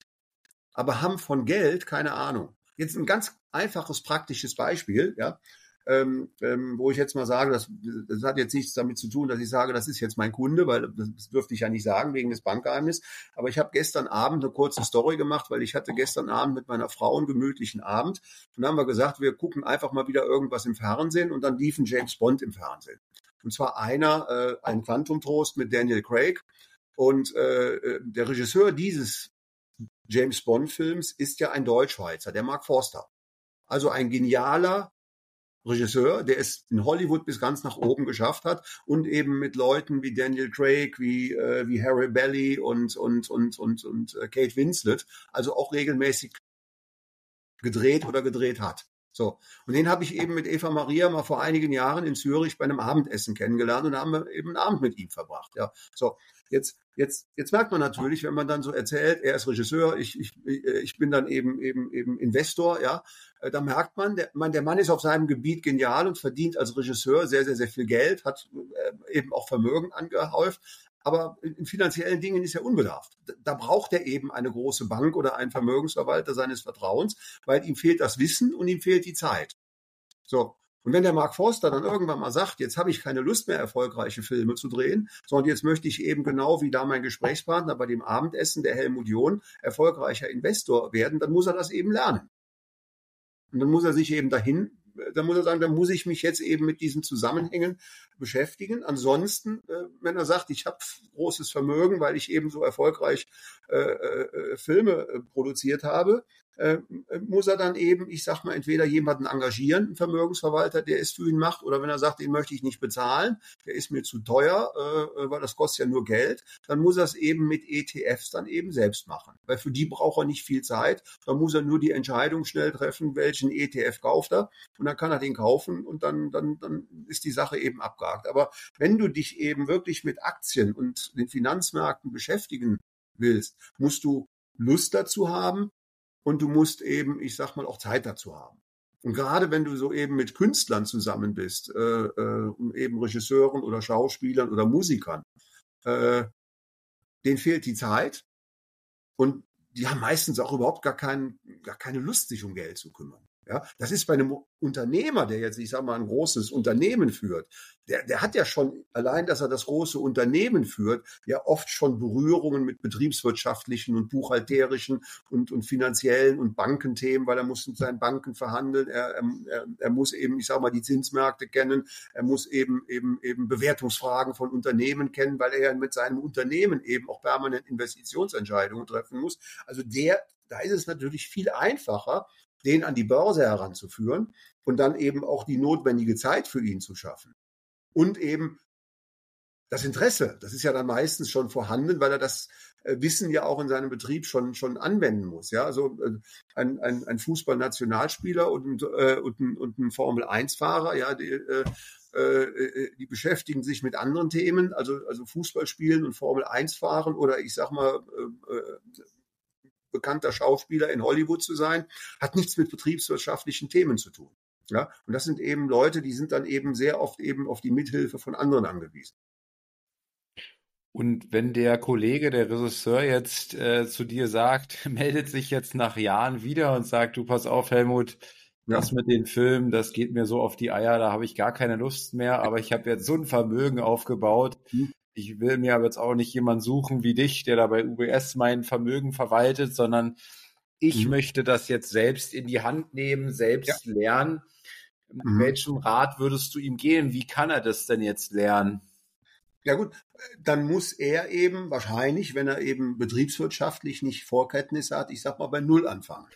aber haben von Geld keine Ahnung. Jetzt ein ganz einfaches, praktisches Beispiel, ja, ähm, ähm, wo ich jetzt mal sage, das, das hat jetzt nichts damit zu tun, dass ich sage, das ist jetzt mein Kunde, weil das dürfte ich ja nicht sagen wegen des Bankgeheimnisses. Aber ich habe gestern Abend eine kurze Story gemacht, weil ich hatte gestern Abend mit meiner Frau einen gemütlichen Abend und dann haben wir gesagt, wir gucken einfach mal wieder irgendwas im Fernsehen und dann liefen James Bond im Fernsehen. Und zwar einer, äh, ein Quantum Trost mit Daniel Craig. Und äh, äh der Regisseur dieses James Bond-Films ist ja ein Deutschschweizer, der Mark Forster. Also ein genialer Regisseur, der es in Hollywood bis ganz nach oben geschafft hat und eben mit Leuten wie Daniel Craig, wie, äh, wie Harry Belly und, und, und, und, und äh, Kate Winslet, also auch regelmäßig gedreht oder gedreht hat. So. Und den habe ich eben mit Eva Maria mal vor einigen Jahren in Zürich bei einem Abendessen kennengelernt und haben wir eben einen Abend mit ihm verbracht. Ja. So. Jetzt, jetzt, jetzt merkt man natürlich, wenn man dann so erzählt, er ist Regisseur, ich, ich, ich bin dann eben, eben, eben Investor, ja, äh, da merkt man, der, man, der Mann ist auf seinem Gebiet genial und verdient als Regisseur sehr, sehr, sehr viel Geld, hat äh, eben auch Vermögen angehäuft, aber in finanziellen Dingen ist er unbedarft. Da braucht er eben eine große Bank oder einen Vermögensverwalter seines Vertrauens, weil ihm fehlt das Wissen und ihm fehlt die Zeit. So. Und wenn der Mark Forster dann irgendwann mal sagt, jetzt habe ich keine Lust mehr, erfolgreiche Filme zu drehen, sondern jetzt möchte ich eben genau wie da mein Gesprächspartner bei dem Abendessen, der Helmut John, erfolgreicher Investor werden, dann muss er das eben lernen. Und dann muss er sich eben dahin dann muss er sagen, dann muss ich mich jetzt eben mit diesen Zusammenhängen beschäftigen. Ansonsten, äh, wenn er sagt, ich habe großes Vermögen, weil ich eben so erfolgreich äh, äh, Filme äh, produziert habe, äh, muss er dann eben, ich sag mal, entweder jemanden engagieren, einen Vermögensverwalter, der es für ihn macht, oder wenn er sagt, den möchte ich nicht bezahlen, der ist mir zu teuer, äh, weil das kostet ja nur Geld, dann muss er es eben mit ETFs dann eben selbst machen. Weil für die braucht er nicht viel Zeit, da muss er nur die Entscheidung schnell treffen, welchen ETF kauft er, und dann kann er den kaufen und dann, dann, dann ist die Sache eben abgehakt. Aber wenn du dich eben wirklich mit Aktien und den Finanzmärkten beschäftigen willst, musst du Lust dazu haben, und du musst eben, ich sag mal, auch Zeit dazu haben. Und gerade wenn du so eben mit Künstlern zusammen bist, äh, äh, eben Regisseuren oder Schauspielern oder Musikern, äh, denen fehlt die Zeit und die haben meistens auch überhaupt gar, kein, gar keine Lust, sich um Geld zu kümmern. Ja, das ist bei einem Unternehmer, der jetzt, ich sage mal, ein großes Unternehmen führt, der, der hat ja schon, allein, dass er das große Unternehmen führt, ja oft schon Berührungen mit betriebswirtschaftlichen und buchhalterischen und, und finanziellen und Bankenthemen, weil er muss mit seinen Banken verhandeln, er, er, er muss eben, ich sage mal, die Zinsmärkte kennen, er muss eben, eben, eben Bewertungsfragen von Unternehmen kennen, weil er ja mit seinem Unternehmen eben auch permanent Investitionsentscheidungen treffen muss. Also der, da ist es natürlich viel einfacher, den an die Börse heranzuführen und dann eben auch die notwendige Zeit für ihn zu schaffen. Und eben das Interesse, das ist ja dann meistens schon vorhanden, weil er das äh, Wissen ja auch in seinem Betrieb schon, schon anwenden muss. Ja, also äh, ein, ein, ein Fußballnationalspieler und, äh, und, ein, und ein Formel-1-Fahrer, ja, die, äh, äh, die beschäftigen sich mit anderen Themen, also, also Fußball spielen und Formel 1 fahren oder ich sag mal, äh, bekannter Schauspieler in Hollywood zu sein, hat nichts mit betriebswirtschaftlichen Themen zu tun. Ja, und das sind eben Leute, die sind dann eben sehr oft eben auf die Mithilfe von anderen angewiesen. Und wenn der Kollege, der Regisseur jetzt äh, zu dir sagt, meldet sich jetzt nach Jahren wieder und sagt, du pass auf, Helmut, ja. das mit den Filmen, das geht mir so auf die Eier, da habe ich gar keine Lust mehr, aber ich habe jetzt so ein Vermögen aufgebaut. Mhm. Ich will mir aber jetzt auch nicht jemanden suchen wie dich, der da bei UBS mein Vermögen verwaltet, sondern ich mhm. möchte das jetzt selbst in die Hand nehmen, selbst ja. lernen. Mhm. Welchem Rat würdest du ihm gehen? Wie kann er das denn jetzt lernen? Ja gut, dann muss er eben wahrscheinlich, wenn er eben betriebswirtschaftlich nicht Vorkenntnisse hat, ich sag mal bei Null anfangen.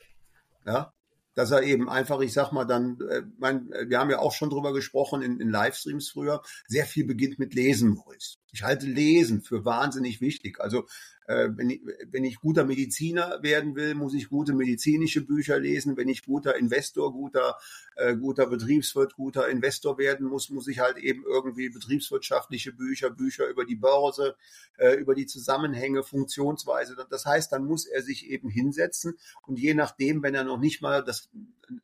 Ja, dass er eben einfach, ich sag mal dann, äh, mein, wir haben ja auch schon drüber gesprochen in, in Livestreams früher, sehr viel beginnt mit Lesen, Maurice. Ich halte Lesen für wahnsinnig wichtig. Also äh, wenn, ich, wenn ich guter Mediziner werden will, muss ich gute medizinische Bücher lesen. Wenn ich guter Investor, guter, äh, guter Betriebswirt, guter Investor werden muss, muss ich halt eben irgendwie betriebswirtschaftliche Bücher, Bücher über die Börse, äh, über die Zusammenhänge, Funktionsweise. Das heißt, dann muss er sich eben hinsetzen und je nachdem, wenn er noch nicht mal das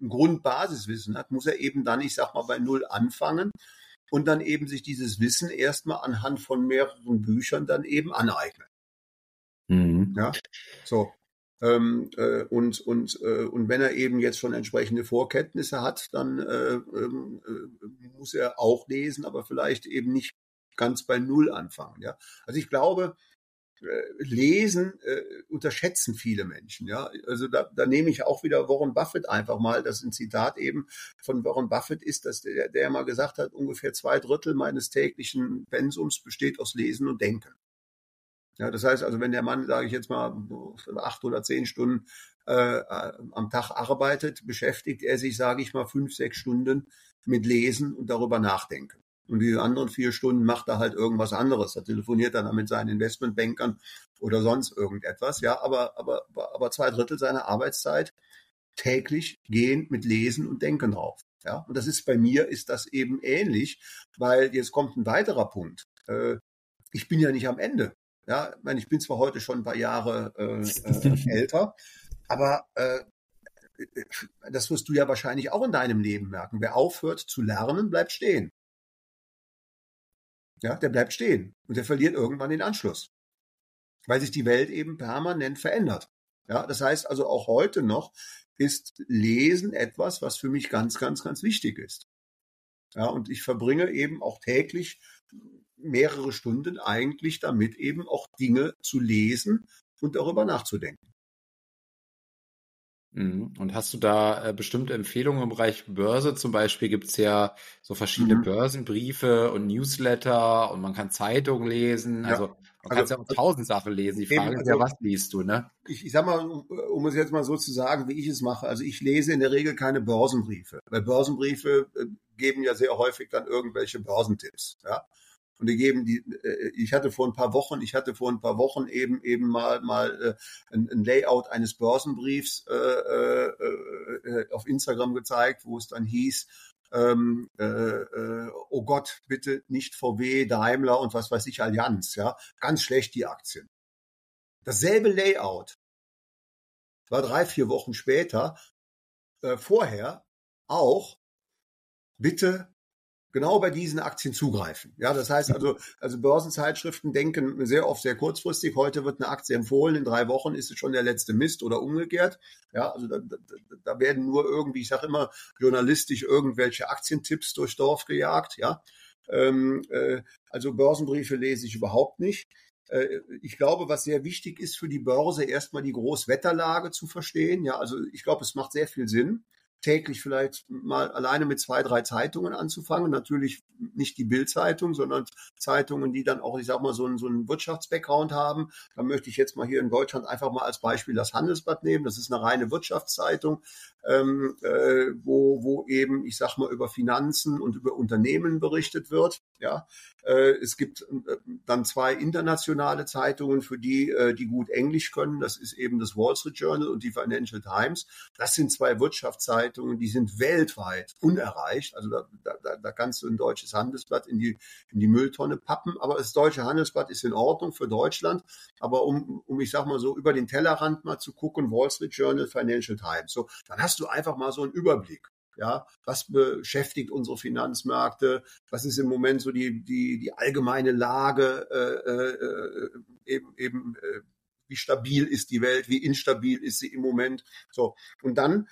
Grundbasiswissen hat, muss er eben dann, ich sag mal, bei Null anfangen und dann eben sich dieses Wissen erstmal anhand von mehreren Büchern dann eben aneignen. Mhm. Ja, so. Ähm, äh, und, und, äh, und wenn er eben jetzt schon entsprechende Vorkenntnisse hat, dann äh, ähm, äh, muss er auch lesen, aber vielleicht eben nicht ganz bei Null anfangen. Ja? Also ich glaube, Lesen äh, unterschätzen viele Menschen. Ja, also da, da nehme ich auch wieder Warren Buffett einfach mal. Das ein Zitat eben von Warren Buffett ist, dass der, der mal gesagt hat, ungefähr zwei Drittel meines täglichen Pensums besteht aus Lesen und Denken. Ja, das heißt also, wenn der Mann, sage ich jetzt mal, acht oder zehn Stunden äh, am Tag arbeitet, beschäftigt er sich, sage ich mal, fünf, sechs Stunden mit Lesen und darüber nachdenken. Und die anderen vier Stunden macht er halt irgendwas anderes. Er telefoniert dann mit seinen Investmentbankern oder sonst irgendetwas. Ja, aber, aber, aber zwei Drittel seiner Arbeitszeit täglich gehen mit Lesen und Denken drauf. Ja, und das ist bei mir ist das eben ähnlich, weil jetzt kommt ein weiterer Punkt. Äh, ich bin ja nicht am Ende. Ja, ich, meine, ich bin zwar heute schon ein paar Jahre äh, äh, älter, aber äh, das wirst du ja wahrscheinlich auch in deinem Leben merken. Wer aufhört zu lernen, bleibt stehen. Ja, der bleibt stehen und der verliert irgendwann den Anschluss, weil sich die Welt eben permanent verändert. Ja, das heißt also auch heute noch ist Lesen etwas, was für mich ganz, ganz, ganz wichtig ist. Ja, und ich verbringe eben auch täglich mehrere Stunden eigentlich damit eben auch Dinge zu lesen und darüber nachzudenken. Mhm. Und hast du da äh, bestimmte Empfehlungen im Bereich Börse? Zum Beispiel gibt es ja so verschiedene mhm. Börsenbriefe und Newsletter und man kann Zeitungen lesen. Ja. Also man also, kann ja auch tausend Sachen lesen. Die Frage eben, ist ja, also was liest du, ne? Ich, ich sag mal, um es jetzt mal so zu sagen, wie ich es mache. Also ich lese in der Regel keine Börsenbriefe, weil Börsenbriefe äh, geben ja sehr häufig dann irgendwelche Börsentipps. Ja. Und die geben die, äh, ich hatte vor ein paar Wochen, ich hatte vor ein paar Wochen eben eben mal mal äh, ein, ein Layout eines Börsenbriefs äh, äh, äh, auf Instagram gezeigt, wo es dann hieß, ähm, äh, äh, oh Gott, bitte nicht VW, Daimler und was weiß ich, Allianz, ja, ganz schlecht die Aktien. Dasselbe Layout war drei, vier Wochen später, äh, vorher auch, bitte genau bei diesen Aktien zugreifen. Ja, das heißt also, also Börsenzeitschriften denken sehr oft sehr kurzfristig. Heute wird eine Aktie empfohlen, in drei Wochen ist es schon der letzte Mist oder umgekehrt. Ja, also da, da, da werden nur irgendwie, ich sage immer, journalistisch irgendwelche Aktientipps durchs Dorf gejagt. Ja, ähm, äh, also Börsenbriefe lese ich überhaupt nicht. Äh, ich glaube, was sehr wichtig ist für die Börse, erstmal die Großwetterlage zu verstehen. Ja, also ich glaube, es macht sehr viel Sinn täglich vielleicht mal alleine mit zwei, drei Zeitungen anzufangen. Natürlich nicht die Bildzeitung, sondern Zeitungen, die dann auch, ich sag mal, so einen, so einen Wirtschaftsbackground haben. Da möchte ich jetzt mal hier in Deutschland einfach mal als Beispiel das Handelsblatt nehmen. Das ist eine reine Wirtschaftszeitung, ähm, äh, wo, wo eben, ich sag mal, über Finanzen und über Unternehmen berichtet wird. Ja, äh, es gibt äh, dann zwei internationale Zeitungen, für die, äh, die gut Englisch können. Das ist eben das Wall Street Journal und die Financial Times. Das sind zwei Wirtschaftszeitungen, die sind weltweit unerreicht. Also da, da, da kannst du ein deutsches Handelsblatt in die, in die Mülltonne pappen. Aber das deutsche Handelsblatt ist in Ordnung für Deutschland. Aber um, um ich sag mal so, über den Tellerrand mal zu gucken, Wall Street Journal, Financial Times. So, dann hast du einfach mal so einen Überblick. Ja, was beschäftigt unsere Finanzmärkte? Was ist im Moment so die, die, die allgemeine Lage? Äh, äh, eben, eben, äh, wie stabil ist die Welt? Wie instabil ist sie im Moment? So. Und dann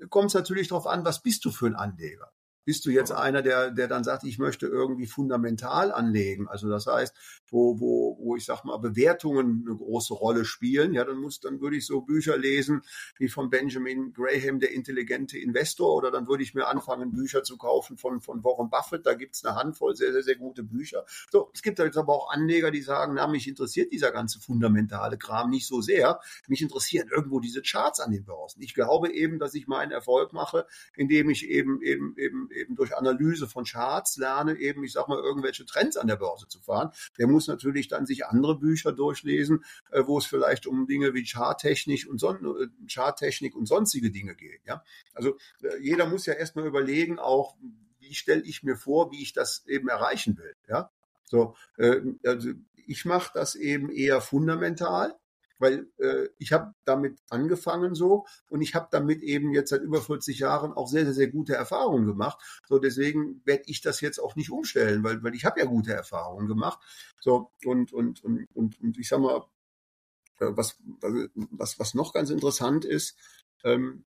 äh, kommt es natürlich darauf an, was bist du für ein Anleger? Bist du jetzt einer, der, der dann sagt, ich möchte irgendwie fundamental anlegen? Also das heißt, wo, wo, wo ich sag mal, Bewertungen eine große Rolle spielen, ja, dann muss, dann würde ich so Bücher lesen wie von Benjamin Graham, der intelligente Investor, oder dann würde ich mir anfangen, Bücher zu kaufen von, von Warren Buffett. Da gibt's eine Handvoll sehr, sehr, sehr gute Bücher. So, es gibt jetzt aber auch Anleger, die sagen, na, mich interessiert dieser ganze fundamentale Kram nicht so sehr. Mich interessieren irgendwo diese Charts an den Börsen. Ich glaube eben, dass ich meinen Erfolg mache, indem ich eben, eben, eben, eben durch Analyse von Charts lerne, eben, ich sag mal, irgendwelche Trends an der Börse zu fahren. Der muss natürlich dann sich andere Bücher durchlesen, äh, wo es vielleicht um Dinge wie Charttechnik und, son äh, Charttechnik und sonstige Dinge geht. Ja? Also äh, jeder muss ja erstmal überlegen, auch wie stelle ich mir vor, wie ich das eben erreichen will. Ja? So, äh, also ich mache das eben eher fundamental weil äh, ich habe damit angefangen so und ich habe damit eben jetzt seit über 40 Jahren auch sehr, sehr, sehr gute Erfahrungen gemacht. So deswegen werde ich das jetzt auch nicht umstellen, weil, weil ich habe ja gute Erfahrungen gemacht. So und, und, und, und, und ich sag mal, äh, was, was, was noch ganz interessant ist, ähm,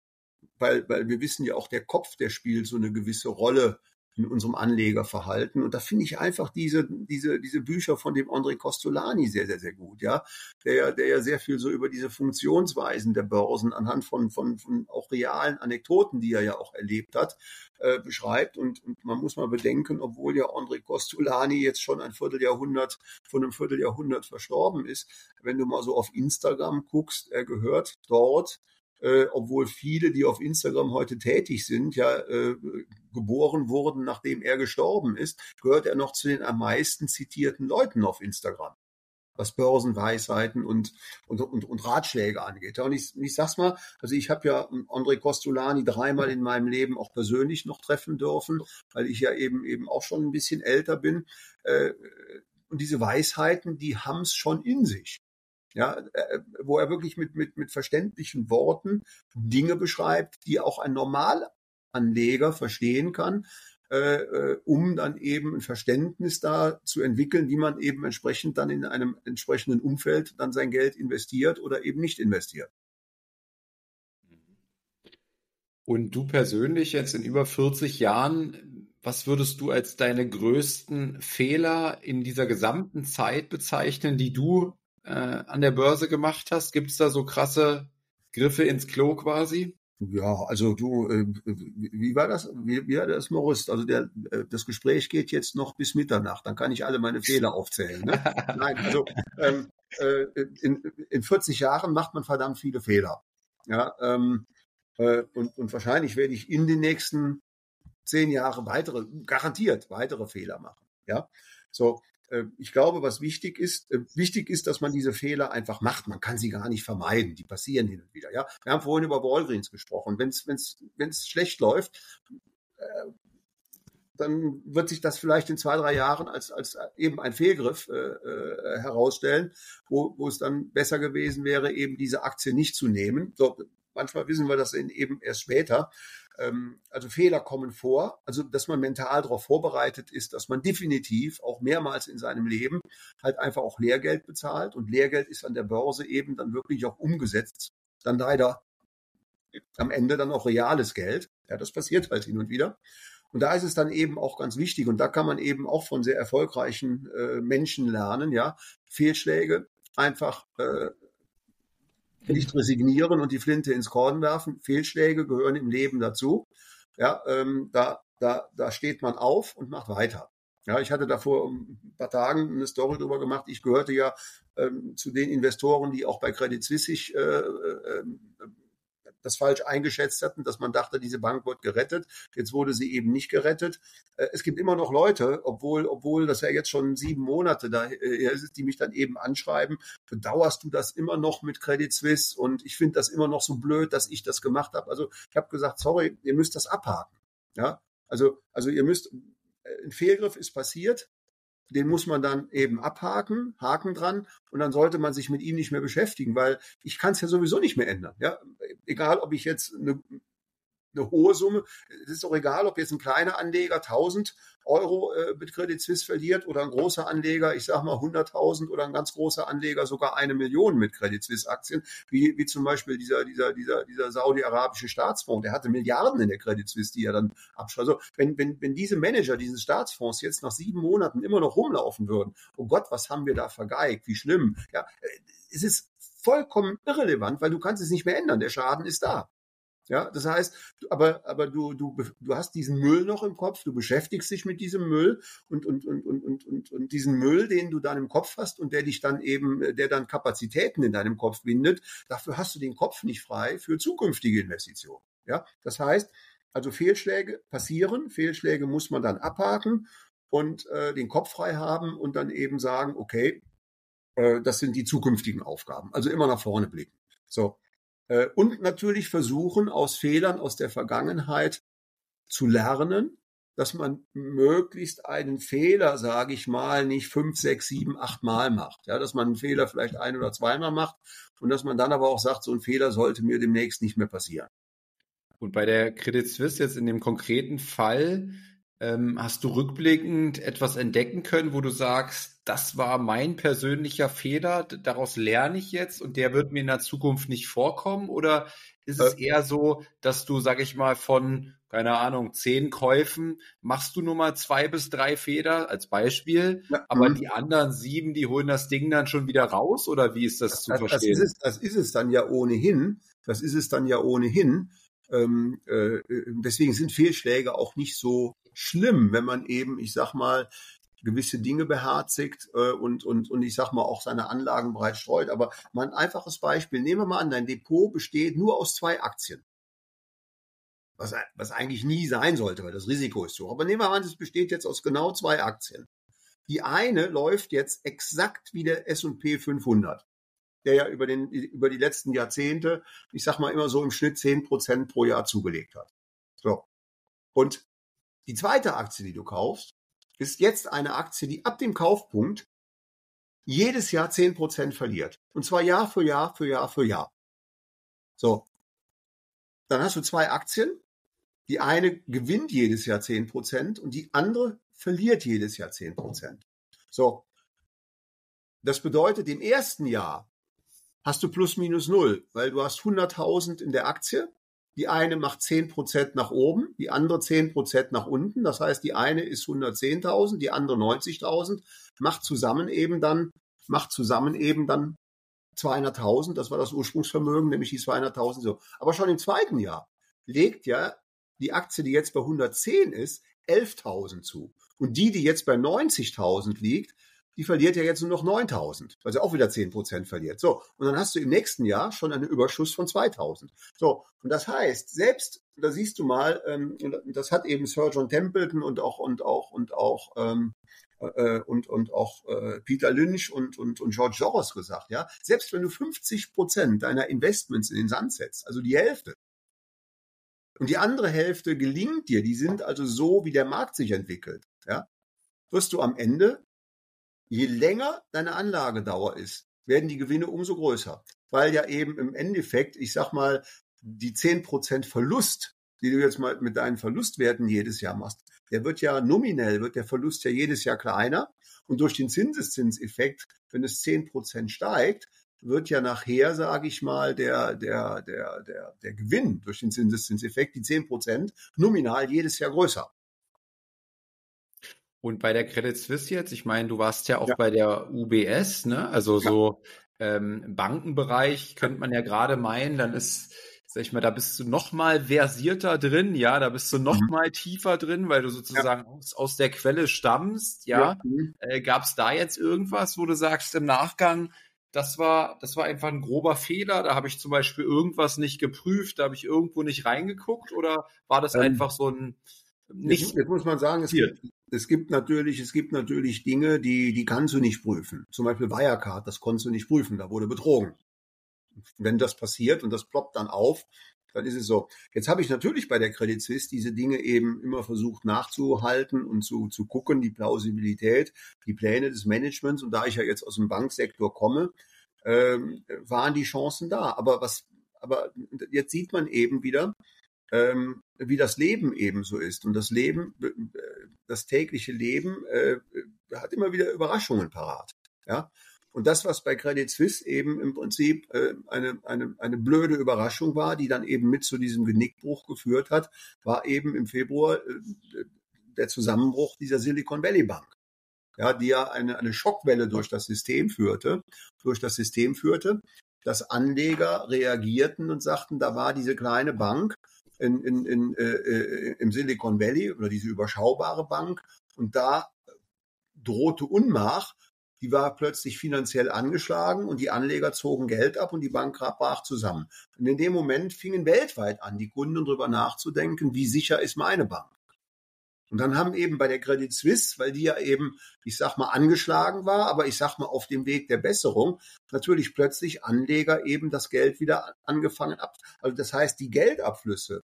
weil, weil wir wissen ja auch, der Kopf, der spielt so eine gewisse Rolle in unserem Anlegerverhalten. Und da finde ich einfach diese, diese, diese Bücher von dem André Costolani sehr, sehr, sehr gut, ja. Der ja, der ja sehr viel so über diese Funktionsweisen der Börsen anhand von, von, von auch realen Anekdoten, die er ja auch erlebt hat, äh, beschreibt. Und, und man muss mal bedenken, obwohl ja André Costolani jetzt schon ein Vierteljahrhundert, von einem Vierteljahrhundert verstorben ist, wenn du mal so auf Instagram guckst, er gehört dort äh, obwohl viele, die auf Instagram heute tätig sind, ja äh, geboren wurden, nachdem er gestorben ist, gehört er noch zu den am meisten zitierten Leuten auf Instagram was Börsenweisheiten und, und, und, und Ratschläge angeht. Und ich, ich sag's mal, also ich habe ja André Costolani dreimal in meinem Leben auch persönlich noch treffen dürfen, weil ich ja eben eben auch schon ein bisschen älter bin. Äh, und diese Weisheiten, die haben's schon in sich ja, äh, wo er wirklich mit, mit, mit verständlichen Worten Dinge beschreibt, die auch ein Normalanleger verstehen kann, äh, äh, um dann eben ein Verständnis da zu entwickeln, wie man eben entsprechend dann in einem entsprechenden Umfeld dann sein Geld investiert oder eben nicht investiert. Und du persönlich jetzt in über 40 Jahren, was würdest du als deine größten Fehler in dieser gesamten Zeit bezeichnen, die du äh, an der Börse gemacht hast? Gibt es da so krasse Griffe ins Klo quasi? Ja, also du, äh, wie war das? Wie, wie war das, Morris? Also der, äh, das Gespräch geht jetzt noch bis Mitternacht, dann kann ich alle meine Fehler aufzählen. Ne? Nein, also ähm, äh, in, in 40 Jahren macht man verdammt viele Fehler. Ja, ähm, äh, und, und wahrscheinlich werde ich in den nächsten zehn Jahren weitere, garantiert weitere Fehler machen. Ja, so ich glaube, was wichtig ist, äh, wichtig ist, dass man diese Fehler einfach macht. Man kann sie gar nicht vermeiden. Die passieren hin und wieder. Ja, wir haben vorhin über Walgreens gesprochen. Wenn es wenn's, wenn's schlecht läuft, äh, dann wird sich das vielleicht in zwei, drei Jahren als, als eben ein Fehlgriff äh, äh, herausstellen, wo, wo es dann besser gewesen wäre, eben diese Aktie nicht zu nehmen. So, manchmal wissen wir das eben erst später. Ähm, also Fehler kommen vor, also dass man mental darauf vorbereitet ist, dass man definitiv auch mehrmals in seinem Leben halt einfach auch Lehrgeld bezahlt. Und Lehrgeld ist an der Börse eben dann wirklich auch umgesetzt, dann leider am Ende dann auch reales Geld. Ja, das passiert halt hin und wieder. Und da ist es dann eben auch ganz wichtig. Und da kann man eben auch von sehr erfolgreichen äh, Menschen lernen, ja, Fehlschläge einfach äh, nicht resignieren und die Flinte ins Korn werfen. Fehlschläge gehören im Leben dazu. Ja, ähm, da, da, da steht man auf und macht weiter. Ja, ich hatte da vor ein paar Tagen eine Story drüber gemacht. Ich gehörte ja ähm, zu den Investoren, die auch bei Credit Suisse sich äh, äh, das falsch eingeschätzt hatten, dass man dachte, diese Bank wird gerettet. Jetzt wurde sie eben nicht gerettet. Äh, es gibt immer noch Leute, obwohl, obwohl das ja jetzt schon sieben Monate da ist, die mich dann eben anschreiben, bedauerst du das immer noch mit Credit Suisse und ich finde das immer noch so blöd, dass ich das gemacht habe. Also ich habe gesagt, sorry, ihr müsst das abhaken. Ja, also, also ihr müsst, ein Fehlgriff ist passiert, den muss man dann eben abhaken, Haken dran und dann sollte man sich mit ihm nicht mehr beschäftigen, weil ich kann es ja sowieso nicht mehr ändern. Ja, egal, ob ich jetzt eine, eine hohe Summe. Es ist doch egal, ob jetzt ein kleiner Anleger 1000 Euro äh, mit Credit Suisse verliert oder ein großer Anleger, ich sag mal 100.000 oder ein ganz großer Anleger sogar eine Million mit Credit Suisse Aktien, wie, wie zum Beispiel dieser, dieser, dieser, dieser saudi-arabische Staatsfonds, der hatte Milliarden in der Credit Suisse, die er dann abschreibt. Also wenn, wenn, wenn diese Manager dieses Staatsfonds jetzt nach sieben Monaten immer noch rumlaufen würden, oh Gott, was haben wir da vergeigt, wie schlimm. Ja, äh, es ist vollkommen irrelevant, weil du kannst es nicht mehr ändern. Der Schaden ist da. Ja, das heißt, aber, aber du, du, du hast diesen Müll noch im Kopf, du beschäftigst dich mit diesem Müll und, und, und, und, und, und, und diesen Müll, den du dann im Kopf hast und der dich dann eben, der dann Kapazitäten in deinem Kopf bindet, dafür hast du den Kopf nicht frei für zukünftige Investitionen. Ja, das heißt, also Fehlschläge passieren, Fehlschläge muss man dann abhaken und äh, den Kopf frei haben und dann eben sagen, okay, äh, das sind die zukünftigen Aufgaben. Also immer nach vorne blicken. So. Äh, und natürlich versuchen, aus Fehlern aus der Vergangenheit zu lernen, dass man möglichst einen Fehler, sage ich mal, nicht fünf, sechs, sieben, acht Mal macht. Ja, dass man einen Fehler vielleicht ein oder zweimal macht und dass man dann aber auch sagt, so ein Fehler sollte mir demnächst nicht mehr passieren. Und bei der Credit Suisse jetzt in dem konkreten Fall, hast du rückblickend etwas entdecken können, wo du sagst, das war mein persönlicher Fehler, daraus lerne ich jetzt und der wird mir in der Zukunft nicht vorkommen? Oder ist es äh, eher so, dass du, sag ich mal, von, keine Ahnung, zehn Käufen machst du nur mal zwei bis drei Fehler als Beispiel, ja, aber mhm. die anderen sieben, die holen das Ding dann schon wieder raus? Oder wie ist das, das zu verstehen? Das ist, es, das ist es dann ja ohnehin. Das ist es dann ja ohnehin. Ähm, äh, deswegen sind Fehlschläge auch nicht so schlimm, wenn man eben, ich sag mal, gewisse Dinge beherzigt äh, und, und, und ich sag mal auch seine Anlagen breit streut. Aber mal ein einfaches Beispiel. Nehmen wir mal an, dein Depot besteht nur aus zwei Aktien. Was, was eigentlich nie sein sollte, weil das Risiko ist so. Aber nehmen wir an, es besteht jetzt aus genau zwei Aktien. Die eine läuft jetzt exakt wie der S&P 500 der ja über, den, über die letzten Jahrzehnte, ich sag mal immer so im Schnitt zehn Prozent pro Jahr zugelegt hat. So. Und die zweite Aktie, die du kaufst, ist jetzt eine Aktie, die ab dem Kaufpunkt jedes Jahr zehn Prozent verliert. Und zwar Jahr für Jahr für Jahr für Jahr. So. Dann hast du zwei Aktien. Die eine gewinnt jedes Jahr zehn Prozent und die andere verliert jedes Jahr zehn Prozent. So. Das bedeutet, im ersten Jahr hast du plus minus null, weil du hast 100.000 in der Aktie die eine macht 10% nach oben, die andere 10% nach unten. Das heißt, die eine ist 110.000, die andere 90.000, macht zusammen eben dann, macht zusammen eben dann 200.000. Das war das Ursprungsvermögen, nämlich die 200.000 so. Aber schon im zweiten Jahr legt ja die Aktie, die jetzt bei 110 ist, 11.000 zu. Und die, die jetzt bei 90.000 liegt, die verliert ja jetzt nur noch 9000, weil sie auch wieder 10 Prozent verliert. So, und dann hast du im nächsten Jahr schon einen Überschuss von 2000. So, und das heißt, selbst, da siehst du mal, ähm, das hat eben Sir John Templeton und auch, und auch, und auch, ähm, äh, und, und auch äh, Peter Lynch und, und, und George Soros gesagt, ja, selbst wenn du 50 Prozent deiner Investments in den Sand setzt, also die Hälfte, und die andere Hälfte gelingt dir, die sind also so, wie der Markt sich entwickelt, ja, wirst du am Ende je länger deine Anlagedauer ist, werden die Gewinne umso größer. Weil ja eben im Endeffekt, ich sag mal, die zehn Prozent Verlust, die du jetzt mal mit deinen Verlustwerten jedes Jahr machst, der wird ja nominell, wird der Verlust ja jedes Jahr kleiner. Und durch den Zinseszinseffekt, wenn es zehn Prozent steigt, wird ja nachher, sage ich mal, der, der, der, der, der Gewinn durch den Zinseszinseffekt, die zehn Prozent, nominal jedes Jahr größer. Und bei der Credit Suisse jetzt, ich meine, du warst ja auch ja. bei der UBS, ne? Also ja. so ähm, Bankenbereich könnte man ja gerade meinen, dann ist, sag ich mal, da bist du noch mal versierter drin, ja, da bist du noch mhm. mal tiefer drin, weil du sozusagen ja. aus, aus der Quelle stammst, ja. Mhm. Äh, Gab es da jetzt irgendwas, wo du sagst im Nachgang, das war, das war einfach ein grober Fehler. Da habe ich zum Beispiel irgendwas nicht geprüft, da habe ich irgendwo nicht reingeguckt oder war das ähm, einfach so ein nicht? Jetzt muss man sagen, es gibt, es gibt natürlich, es gibt natürlich Dinge, die, die kannst du nicht prüfen. Zum Beispiel Wirecard, das konntest du nicht prüfen, da wurde betrogen. Wenn das passiert und das ploppt dann auf, dann ist es so. Jetzt habe ich natürlich bei der Credit Suisse diese Dinge eben immer versucht nachzuhalten und zu, zu gucken, die Plausibilität, die Pläne des Managements. Und da ich ja jetzt aus dem Banksektor komme, ähm, waren die Chancen da. Aber was, aber jetzt sieht man eben wieder, ähm, wie das Leben eben so ist. Und das Leben, äh, das tägliche Leben äh, hat immer wieder Überraschungen parat. Ja, und das, was bei Credit Suisse eben im Prinzip äh, eine, eine, eine blöde Überraschung war, die dann eben mit zu diesem Genickbruch geführt hat, war eben im Februar äh, der Zusammenbruch dieser Silicon Valley Bank. Ja, die ja eine, eine Schockwelle durch das System führte, durch das System führte, dass Anleger reagierten und sagten, da war diese kleine Bank in, in, in, äh, im Silicon Valley oder diese überschaubare Bank und da drohte Unmach die war plötzlich finanziell angeschlagen und die Anleger zogen Geld ab und die Bank brach zusammen. Und in dem Moment fingen weltweit an, die Kunden darüber nachzudenken, wie sicher ist meine Bank. Und dann haben eben bei der Credit Suisse, weil die ja eben, ich sag mal, angeschlagen war, aber ich sag mal auf dem Weg der Besserung, natürlich plötzlich Anleger eben das Geld wieder angefangen ab. Also das heißt, die Geldabflüsse,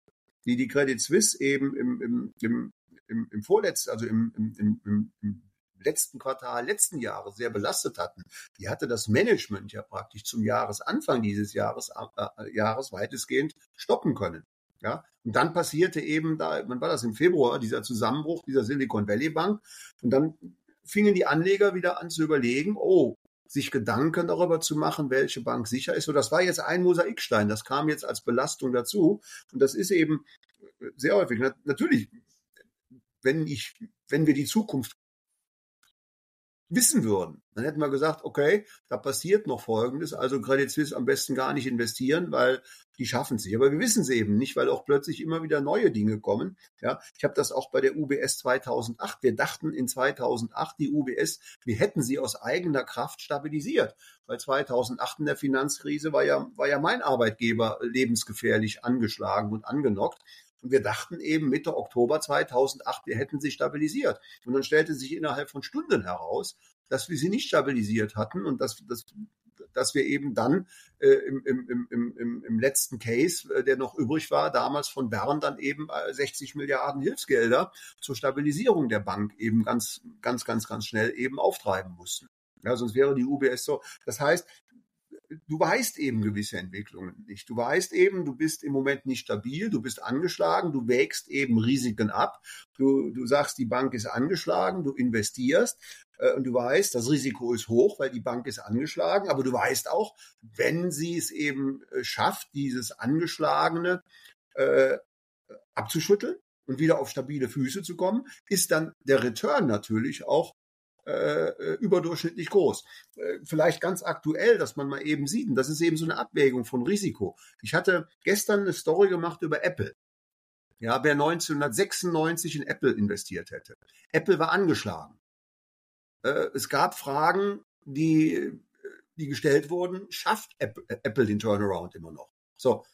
die die Credit Suisse eben im, im, im, im, im vorletzten, also im, im, im, im letzten Quartal letzten Jahres sehr belastet hatten, die hatte das Management ja praktisch zum Jahresanfang dieses Jahres, äh, Jahres weitestgehend stoppen können. Ja, und dann passierte eben da, wann war das im Februar, dieser Zusammenbruch dieser Silicon Valley Bank. Und dann fingen die Anleger wieder an zu überlegen, oh, sich Gedanken darüber zu machen, welche Bank sicher ist. So, das war jetzt ein Mosaikstein. Das kam jetzt als Belastung dazu. Und das ist eben sehr häufig. Natürlich, wenn ich, wenn wir die Zukunft wissen würden. Dann hätten wir gesagt, okay, da passiert noch Folgendes, also Credit Suisse am besten gar nicht investieren, weil die schaffen es nicht. Aber wir wissen es eben nicht, weil auch plötzlich immer wieder neue Dinge kommen. Ja, ich habe das auch bei der UBS 2008. Wir dachten in 2008 die UBS, wir hätten sie aus eigener Kraft stabilisiert, weil 2008 in der Finanzkrise war ja war ja mein Arbeitgeber lebensgefährlich angeschlagen und angenockt. Und wir dachten eben Mitte Oktober 2008, wir hätten sie stabilisiert. Und dann stellte sich innerhalb von Stunden heraus, dass wir sie nicht stabilisiert hatten und dass, dass, dass wir eben dann äh, im, im, im, im, letzten Case, äh, der noch übrig war, damals von Bern dann eben 60 äh, Milliarden Hilfsgelder zur Stabilisierung der Bank eben ganz, ganz, ganz, ganz schnell eben auftreiben mussten. Ja, sonst wäre die UBS so. Das heißt, du weißt eben gewisse Entwicklungen nicht. Du weißt eben, du bist im Moment nicht stabil, du bist angeschlagen, du wägst eben Risiken ab. Du, du sagst, die Bank ist angeschlagen, du investierst äh, und du weißt, das Risiko ist hoch, weil die Bank ist angeschlagen, aber du weißt auch, wenn sie es eben äh, schafft, dieses Angeschlagene äh, abzuschütteln und wieder auf stabile Füße zu kommen, ist dann der Return natürlich auch äh, äh, überdurchschnittlich groß. Äh, vielleicht ganz aktuell, dass man mal eben sieht, und das ist eben so eine Abwägung von Risiko. Ich hatte gestern eine Story gemacht über Apple. Ja, wer 1996 in Apple investiert hätte. Apple war angeschlagen. Äh, es gab Fragen, die, die gestellt wurden, schafft Apple, Apple den Turnaround immer noch? So,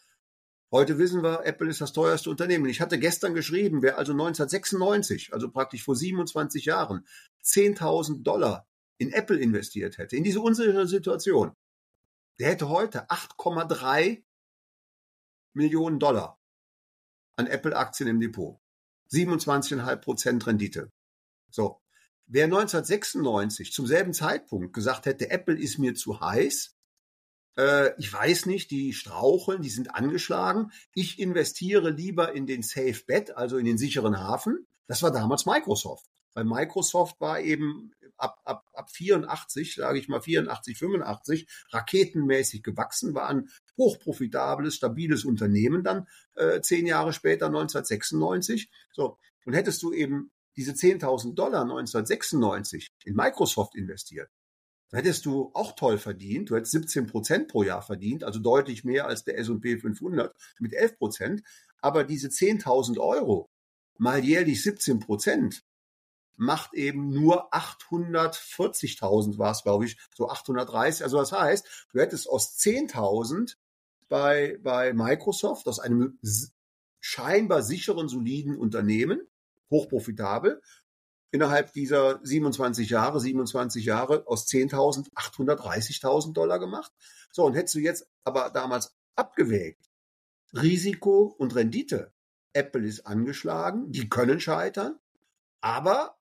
Heute wissen wir, Apple ist das teuerste Unternehmen. Ich hatte gestern geschrieben, wer also 1996, also praktisch vor 27 Jahren, 10.000 Dollar in Apple investiert hätte, in diese unsichere Situation, der hätte heute 8,3 Millionen Dollar an Apple-Aktien im Depot. 27,5 Prozent Rendite. So. Wer 1996 zum selben Zeitpunkt gesagt hätte, Apple ist mir zu heiß, äh, ich weiß nicht, die straucheln, die sind angeschlagen. Ich investiere lieber in den Safe Bet, also in den sicheren Hafen. Das war damals Microsoft. Weil Microsoft war eben ab, ab, ab 84, sage ich mal 84, 85, raketenmäßig gewachsen, war ein hochprofitables, stabiles Unternehmen dann äh, zehn Jahre später, 1996. So, und hättest du eben diese 10.000 Dollar 1996 in Microsoft investiert, hättest du auch toll verdient. Du hättest 17 Prozent pro Jahr verdient, also deutlich mehr als der S&P 500 mit 11 Prozent. Aber diese 10.000 Euro mal jährlich 17 Prozent, macht eben nur 840.000 war es, glaube ich, so 830. Also das heißt, du hättest aus 10.000 bei, bei Microsoft, aus einem scheinbar sicheren, soliden Unternehmen, hochprofitabel, innerhalb dieser 27 Jahre, 27 Jahre aus 10.000 830.000 Dollar gemacht. So, und hättest du jetzt aber damals abgewägt, Risiko und Rendite. Apple ist angeschlagen, die können scheitern, aber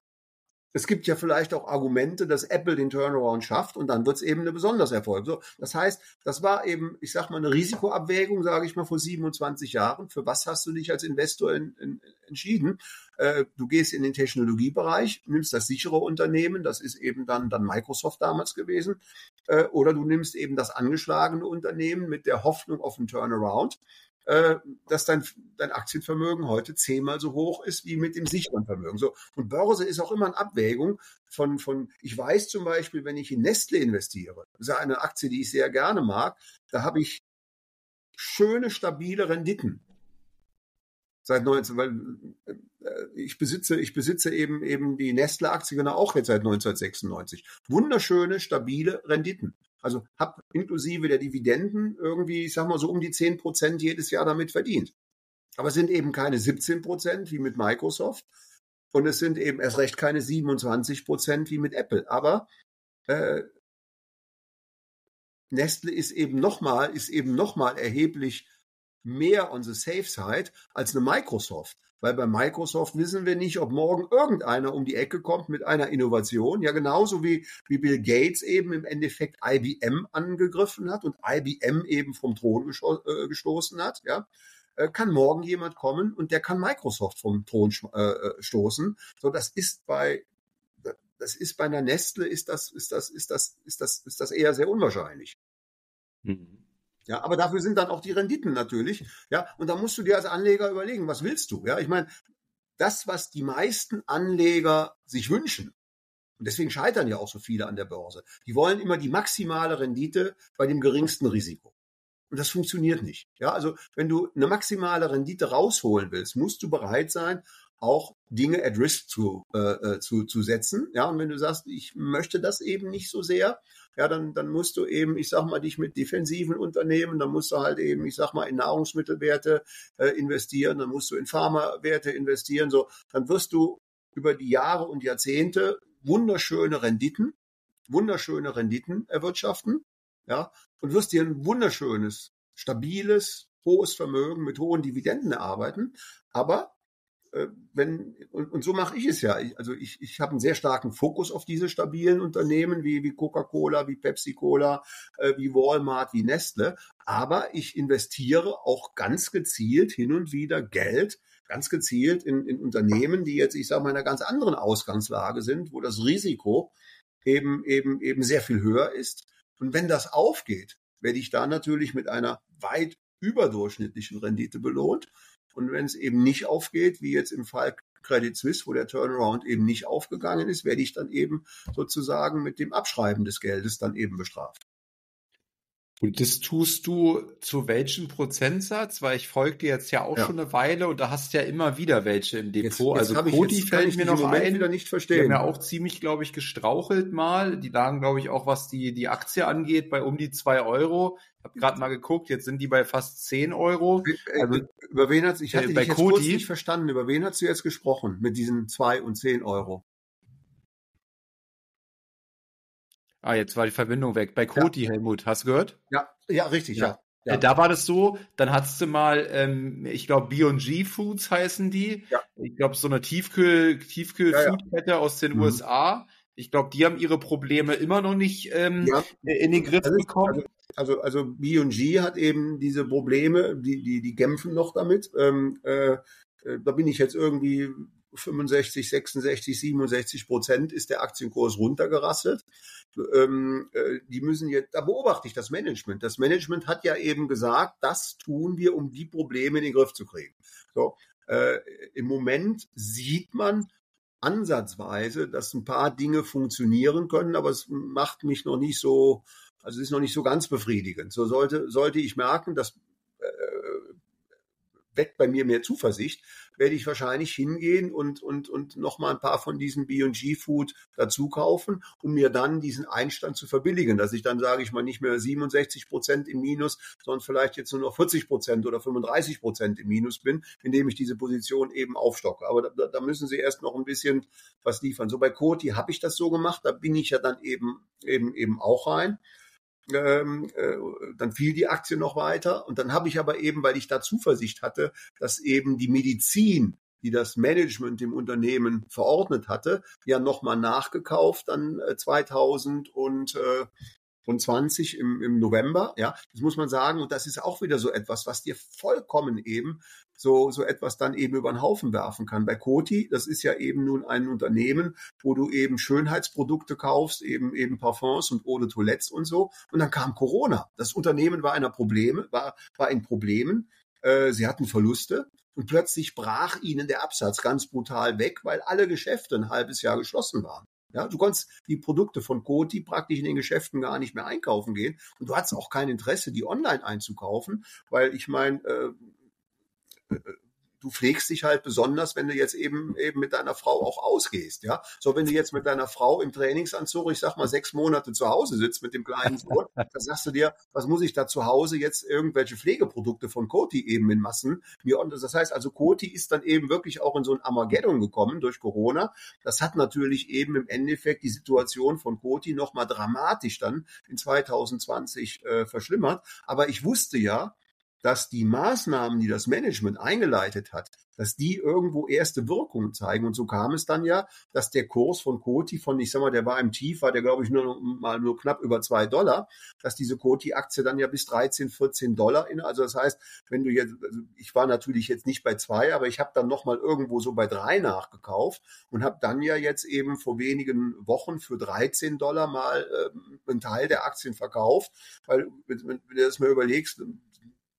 es gibt ja vielleicht auch Argumente, dass Apple den Turnaround schafft und dann wird es eben eine besonders Erfolg. So, das heißt, das war eben, ich sag mal, eine Risikoabwägung, sage ich mal, vor 27 Jahren. Für was hast du dich als Investor in, in, entschieden? Äh, du gehst in den Technologiebereich, nimmst das sichere Unternehmen, das ist eben dann, dann Microsoft damals gewesen, äh, oder du nimmst eben das angeschlagene Unternehmen mit der Hoffnung auf einen Turnaround äh, dass dein, dein Aktienvermögen heute zehnmal so hoch ist wie mit dem sicheren Vermögen. So. Und Börse ist auch immer eine Abwägung von, von, ich weiß zum Beispiel, wenn ich in Nestle investiere, das ist eine Aktie, die ich sehr gerne mag, da habe ich schöne, stabile Renditen seit 19, weil äh, ich besitze, ich besitze eben eben die Nestle-Aktie genau auch jetzt seit 1996. Wunderschöne, stabile Renditen. Also habe inklusive der Dividenden irgendwie, ich sag mal so um die 10 Prozent jedes Jahr damit verdient. Aber es sind eben keine 17 Prozent wie mit Microsoft und es sind eben erst recht keine 27 Prozent wie mit Apple. Aber äh, Nestle ist eben nochmal, ist eben nochmal erheblich mehr on the safe side als eine Microsoft. Weil bei Microsoft wissen wir nicht, ob morgen irgendeiner um die Ecke kommt mit einer Innovation. Ja, genauso wie, wie Bill Gates eben im Endeffekt IBM angegriffen hat und IBM eben vom Thron äh, gestoßen hat. Ja, äh, kann morgen jemand kommen und der kann Microsoft vom Thron äh, äh, stoßen. So, das ist bei das ist bei einer Nestle ist das ist das ist das ist das ist das eher sehr unwahrscheinlich. Mhm. Ja, aber dafür sind dann auch die Renditen natürlich. Ja, und da musst du dir als Anleger überlegen, was willst du? Ja, ich meine, das, was die meisten Anleger sich wünschen, und deswegen scheitern ja auch so viele an der Börse, die wollen immer die maximale Rendite bei dem geringsten Risiko. Und das funktioniert nicht. Ja, also wenn du eine maximale Rendite rausholen willst, musst du bereit sein, auch Dinge at risk zu, äh, äh zu, zu setzen. Ja, und wenn du sagst, ich möchte das eben nicht so sehr, ja, dann, dann musst du eben, ich sag mal, dich mit defensiven Unternehmen, dann musst du halt eben, ich sag mal, in Nahrungsmittelwerte äh, investieren, dann musst du in Pharmawerte investieren, so, dann wirst du über die Jahre und Jahrzehnte wunderschöne Renditen, wunderschöne Renditen erwirtschaften, ja, und wirst dir ein wunderschönes, stabiles, hohes Vermögen mit hohen Dividenden erarbeiten, aber wenn, und, und so mache ich es ja. Ich, also ich, ich habe einen sehr starken Fokus auf diese stabilen Unternehmen wie, wie Coca-Cola, wie Pepsi-Cola, äh, wie Walmart, wie Nestle. Aber ich investiere auch ganz gezielt hin und wieder Geld, ganz gezielt in, in Unternehmen, die jetzt, ich sage mal, in einer ganz anderen Ausgangslage sind, wo das Risiko eben, eben, eben sehr viel höher ist. Und wenn das aufgeht, werde ich da natürlich mit einer weit überdurchschnittlichen Rendite belohnt. Und wenn es eben nicht aufgeht, wie jetzt im Fall Credit Suisse, wo der Turnaround eben nicht aufgegangen ist, werde ich dann eben sozusagen mit dem Abschreiben des Geldes dann eben bestraft. Und das tust du zu welchem Prozentsatz? Weil ich folge dir jetzt ja auch ja. schon eine Weile und da hast du ja immer wieder welche im Depot. Jetzt, jetzt also Cody fällt mir noch ein. Wieder nicht verstehen. Die haben ja auch ziemlich, glaube ich, gestrauchelt mal. Die lagen, glaube ich, auch was die, die Aktie angeht, bei um die zwei Euro. Ich habe gerade mal geguckt, jetzt sind die bei fast zehn Euro. Äh, also, über wen hat ich hatte äh, bei dich jetzt kurz nicht verstanden. Über wen hast du jetzt gesprochen mit diesen zwei und zehn Euro? Ah, jetzt war die Verbindung weg. Bei Koti, ja. Helmut, hast du gehört? Ja, ja, richtig, ja. ja. Äh, da war das so, dann hattest du mal, ähm, ich glaube, B&G Foods heißen die. Ja. Ich glaube, so eine Tiefkühl, Tiefkühl-Foodkette ja, aus den mhm. USA. Ich glaube, die haben ihre Probleme immer noch nicht ähm, in den Griff also, bekommen. Also, also, also B&G hat eben diese Probleme, die, die, die kämpfen noch damit. Ähm, äh, äh da bin ich jetzt irgendwie 65, 66, 67 Prozent ist der Aktienkurs runtergerasselt. Ähm, äh, die müssen jetzt, da beobachte ich das Management. Das Management hat ja eben gesagt, das tun wir, um die Probleme in den Griff zu kriegen. So, äh, Im Moment sieht man ansatzweise, dass ein paar Dinge funktionieren können, aber es macht mich noch nicht so, also es ist noch nicht so ganz befriedigend. So sollte, sollte ich merken, dass weckt bei mir mehr Zuversicht, werde ich wahrscheinlich hingehen und, und, und nochmal ein paar von diesen B&G Food dazu kaufen, um mir dann diesen Einstand zu verbilligen, dass ich dann, sage ich mal, nicht mehr 67 Prozent im Minus, sondern vielleicht jetzt nur noch 40 Prozent oder 35 Prozent im Minus bin, indem ich diese Position eben aufstocke. Aber da, da müssen Sie erst noch ein bisschen was liefern. So bei Coty habe ich das so gemacht, da bin ich ja dann eben, eben, eben auch rein ähm, äh, dann fiel die Aktie noch weiter. Und dann habe ich aber eben, weil ich da Zuversicht hatte, dass eben die Medizin, die das Management im Unternehmen verordnet hatte, ja nochmal nachgekauft dann äh, 2000 und äh, und 20 im, im November, ja, das muss man sagen, und das ist auch wieder so etwas, was dir vollkommen eben so, so etwas dann eben über den Haufen werfen kann. Bei Coty, das ist ja eben nun ein Unternehmen, wo du eben Schönheitsprodukte kaufst, eben, eben Parfums und Eau de Toilette und so. Und dann kam Corona. Das Unternehmen war einer Probleme, war, war in Problemen. Äh, sie hatten Verluste. Und plötzlich brach ihnen der Absatz ganz brutal weg, weil alle Geschäfte ein halbes Jahr geschlossen waren. Ja, du konntest die Produkte von Coty praktisch in den Geschäften gar nicht mehr einkaufen gehen und du hattest auch kein Interesse, die online einzukaufen, weil ich meine, äh du pflegst dich halt besonders, wenn du jetzt eben eben mit deiner Frau auch ausgehst, ja. So, wenn du jetzt mit deiner Frau im Trainingsanzug, ich sag mal sechs Monate zu Hause sitzt mit dem kleinen Sohn, dann sagst du dir, was muss ich da zu Hause jetzt irgendwelche Pflegeprodukte von Coty eben in Massen mir und das heißt also Coty ist dann eben wirklich auch in so ein Armageddon gekommen durch Corona. Das hat natürlich eben im Endeffekt die Situation von Coty noch mal dramatisch dann in 2020 äh, verschlimmert. Aber ich wusste ja, dass die Maßnahmen, die das Management eingeleitet hat, dass die irgendwo erste Wirkungen zeigen. Und so kam es dann ja, dass der Kurs von Coty von, ich sag mal, der war im Tief, war der glaube ich nur mal nur knapp über zwei Dollar, dass diese Coty-Aktie dann ja bis 13, 14 Dollar in. Also das heißt, wenn du jetzt, also ich war natürlich jetzt nicht bei zwei, aber ich habe dann nochmal irgendwo so bei drei nachgekauft und habe dann ja jetzt eben vor wenigen Wochen für 13 Dollar mal äh, einen Teil der Aktien verkauft, weil wenn du das mal überlegst,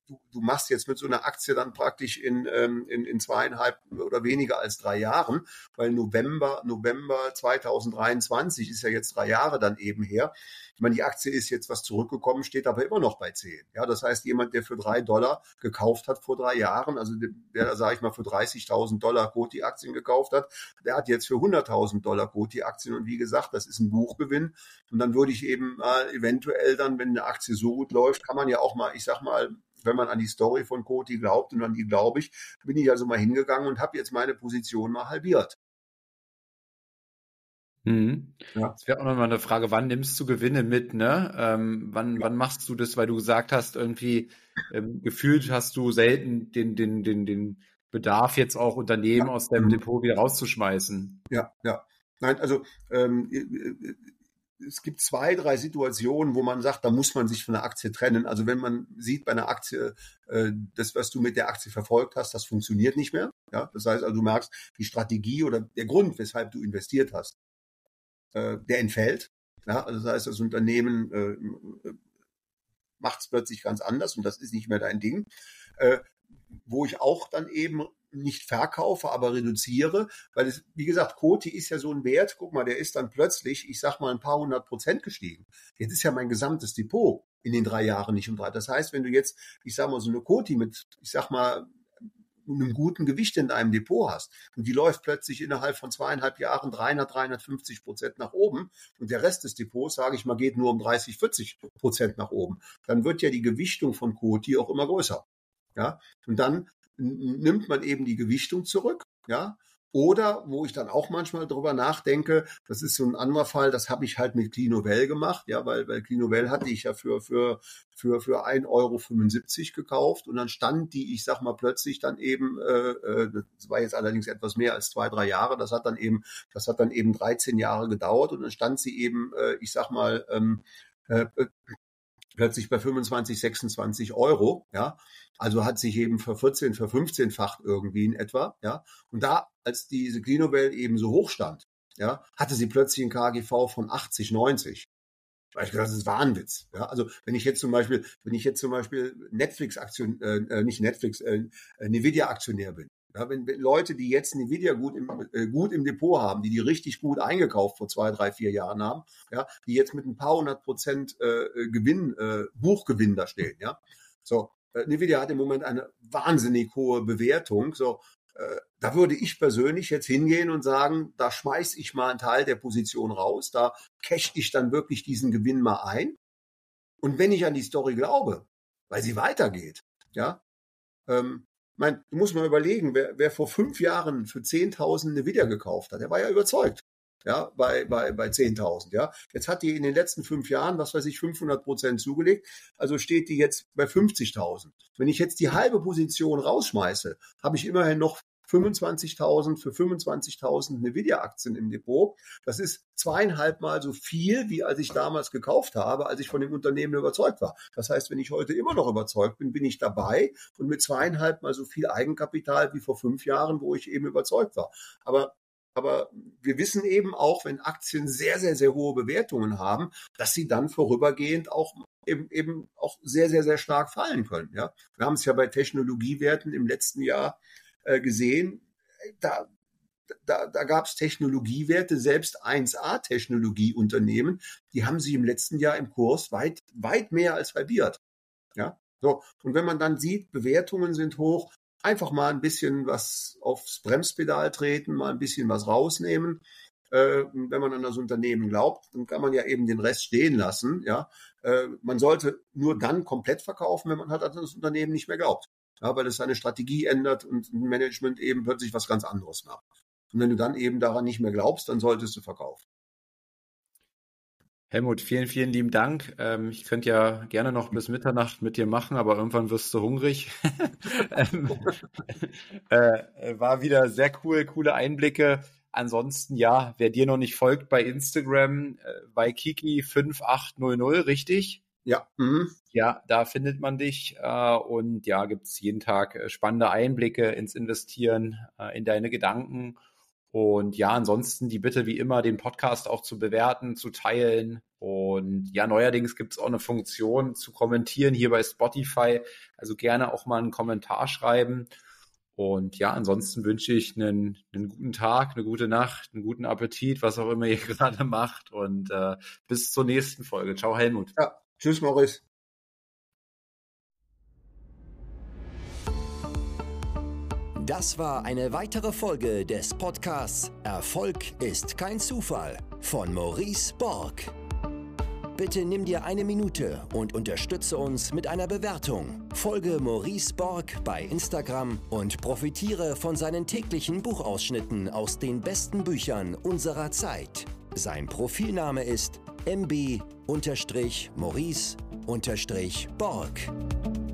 du, du machst jetzt mit so einer Aktie dann praktisch in, ähm, in, in zweieinhalb oder weniger als drei Jahren, weil November, November 2023 ist ja jetzt drei Jahre dann eben her. Ich meine, die Aktie ist jetzt was zurückgekommen, steht aber immer noch bei zehn. Ja, das heißt, jemand, der für drei Dollar gekauft hat vor drei Jahren, also der, sage ich mal, für 30.000 Dollar Coty-Aktien gekauft hat, der hat jetzt für 100.000 Dollar Coty-Aktien und wie gesagt, das ist ein Buchgewinn und dann würde ich eben mal eventuell dann, wenn eine Aktie so gut läuft, kann man ja auch mal, ich sag mal, wenn man an die Story von Coty glaubt und an die glaube ich, bin ich also mal hingegangen und habe jetzt meine Position mal halbiert. Mhm. Ja. Das wäre auch nochmal eine Frage, wann nimmst du Gewinne mit, ne? Ähm, wann, ja. wann machst du das, weil du gesagt hast, irgendwie ähm, gefühlt hast du selten den, den, den, den Bedarf, jetzt auch Unternehmen ja. aus deinem mhm. Depot wieder rauszuschmeißen. Ja, ja. Nein, also ähm, es gibt zwei, drei Situationen, wo man sagt, da muss man sich von der Aktie trennen. Also wenn man sieht bei einer Aktie, äh, das, was du mit der Aktie verfolgt hast, das funktioniert nicht mehr. Ja, das heißt also, du merkst, die Strategie oder der Grund, weshalb du investiert hast, äh, der entfällt. Ja, also das heißt, das Unternehmen äh, macht es plötzlich ganz anders und das ist nicht mehr dein Ding. Äh, wo ich auch dann eben nicht verkaufe, aber reduziere, weil es, wie gesagt, Koti ist ja so ein Wert, guck mal, der ist dann plötzlich, ich sag mal, ein paar hundert Prozent gestiegen. Jetzt ist ja mein gesamtes Depot in den drei Jahren nicht um drei. Das heißt, wenn du jetzt, ich sag mal, so eine Koti mit, ich sag mal, einem guten Gewicht in deinem Depot hast und die läuft plötzlich innerhalb von zweieinhalb Jahren 300, 350 Prozent nach oben und der Rest des Depots, sage ich mal, geht nur um 30, 40 Prozent nach oben, dann wird ja die Gewichtung von Koti auch immer größer. Ja, und dann nimmt man eben die Gewichtung zurück, ja. Oder wo ich dann auch manchmal drüber nachdenke, das ist so ein anderer Fall, das habe ich halt mit Clinovel gemacht, ja, weil, weil Clinovel hatte ich ja für, für, für, für 1,75 Euro gekauft und dann stand die, ich sag mal, plötzlich dann eben, äh, äh, das war jetzt allerdings etwas mehr als zwei, drei Jahre, das hat dann eben, das hat dann eben 13 Jahre gedauert und dann stand sie eben, äh, ich sag mal, ähm, äh, plötzlich bei 25, 26 Euro, ja. Also hat sich eben für 14, für 15-facht irgendwie in etwa, ja. Und da, als diese Clinovel eben so hoch stand, ja, hatte sie plötzlich ein KGV von 80, 90. Weil ich gedacht, das ist Wahnwitz. Ja, also wenn ich jetzt zum Beispiel, wenn ich jetzt zum Beispiel Netflix-Aktion, äh, äh nicht Netflix, äh, äh Nvidia-Aktionär bin, ja, wenn, wenn Leute, die jetzt Nvidia gut im, äh, gut im Depot haben, die die richtig gut eingekauft vor zwei, drei, vier Jahren haben, ja, die jetzt mit ein paar hundert Prozent äh, Gewinn, äh, Buchgewinn da stehen, ja, so, äh, Nvidia hat im Moment eine wahnsinnig hohe Bewertung. So, äh, da würde ich persönlich jetzt hingehen und sagen, da schmeiß ich mal einen Teil der Position raus, da cash ich dann wirklich diesen Gewinn mal ein. Und wenn ich an die Story glaube, weil sie weitergeht, ja, ähm, mein, du musst mal überlegen, wer, wer vor fünf Jahren für 10.000 Nvidia gekauft hat, der war ja überzeugt ja, bei, bei, bei 10.000, ja. Jetzt hat die in den letzten fünf Jahren, was weiß ich, 500 Prozent zugelegt, also steht die jetzt bei 50.000. Wenn ich jetzt die halbe Position rausschmeiße, habe ich immerhin noch 25.000 für 25.000 Nvidia-Aktien im Depot. Das ist zweieinhalb Mal so viel, wie als ich damals gekauft habe, als ich von dem Unternehmen überzeugt war. Das heißt, wenn ich heute immer noch überzeugt bin, bin ich dabei und mit zweieinhalb Mal so viel Eigenkapital wie vor fünf Jahren, wo ich eben überzeugt war. Aber aber wir wissen eben auch, wenn Aktien sehr, sehr, sehr hohe Bewertungen haben, dass sie dann vorübergehend auch eben, eben auch sehr, sehr, sehr stark fallen können. Ja, wir haben es ja bei Technologiewerten im letzten Jahr äh, gesehen. Da, da, da gab es Technologiewerte, selbst 1A-Technologieunternehmen, die haben sich im letzten Jahr im Kurs weit, weit mehr als halbiert. Ja, so. Und wenn man dann sieht, Bewertungen sind hoch, einfach mal ein bisschen was aufs Bremspedal treten, mal ein bisschen was rausnehmen. Äh, wenn man an das Unternehmen glaubt, dann kann man ja eben den Rest stehen lassen. Ja, äh, man sollte nur dann komplett verkaufen, wenn man halt an das Unternehmen nicht mehr glaubt. Ja, weil es seine Strategie ändert und ein Management eben plötzlich was ganz anderes macht. Und wenn du dann eben daran nicht mehr glaubst, dann solltest du verkaufen. Helmut, vielen, vielen lieben Dank. Ähm, ich könnte ja gerne noch bis Mitternacht mit dir machen, aber irgendwann wirst du hungrig. ähm, äh, war wieder sehr cool, coole Einblicke. Ansonsten, ja, wer dir noch nicht folgt bei Instagram, äh, bei Kiki5800, richtig? Ja. Mhm. Ja, da findet man dich äh, und ja, gibt's jeden Tag äh, spannende Einblicke ins Investieren, äh, in deine Gedanken und ja, ansonsten die Bitte wie immer, den Podcast auch zu bewerten, zu teilen. Und ja, neuerdings gibt es auch eine Funktion zu kommentieren hier bei Spotify. Also gerne auch mal einen Kommentar schreiben. Und ja, ansonsten wünsche ich einen, einen guten Tag, eine gute Nacht, einen guten Appetit, was auch immer ihr gerade macht. Und äh, bis zur nächsten Folge. Ciao, Helmut. Ja, tschüss, Maurice. Das war eine weitere Folge des Podcasts Erfolg ist kein Zufall von Maurice Borg. Bitte nimm dir eine Minute und unterstütze uns mit einer Bewertung. Folge Maurice Borg bei Instagram und profitiere von seinen täglichen Buchausschnitten aus den besten Büchern unserer Zeit. Sein Profilname ist mb-maurice-borg.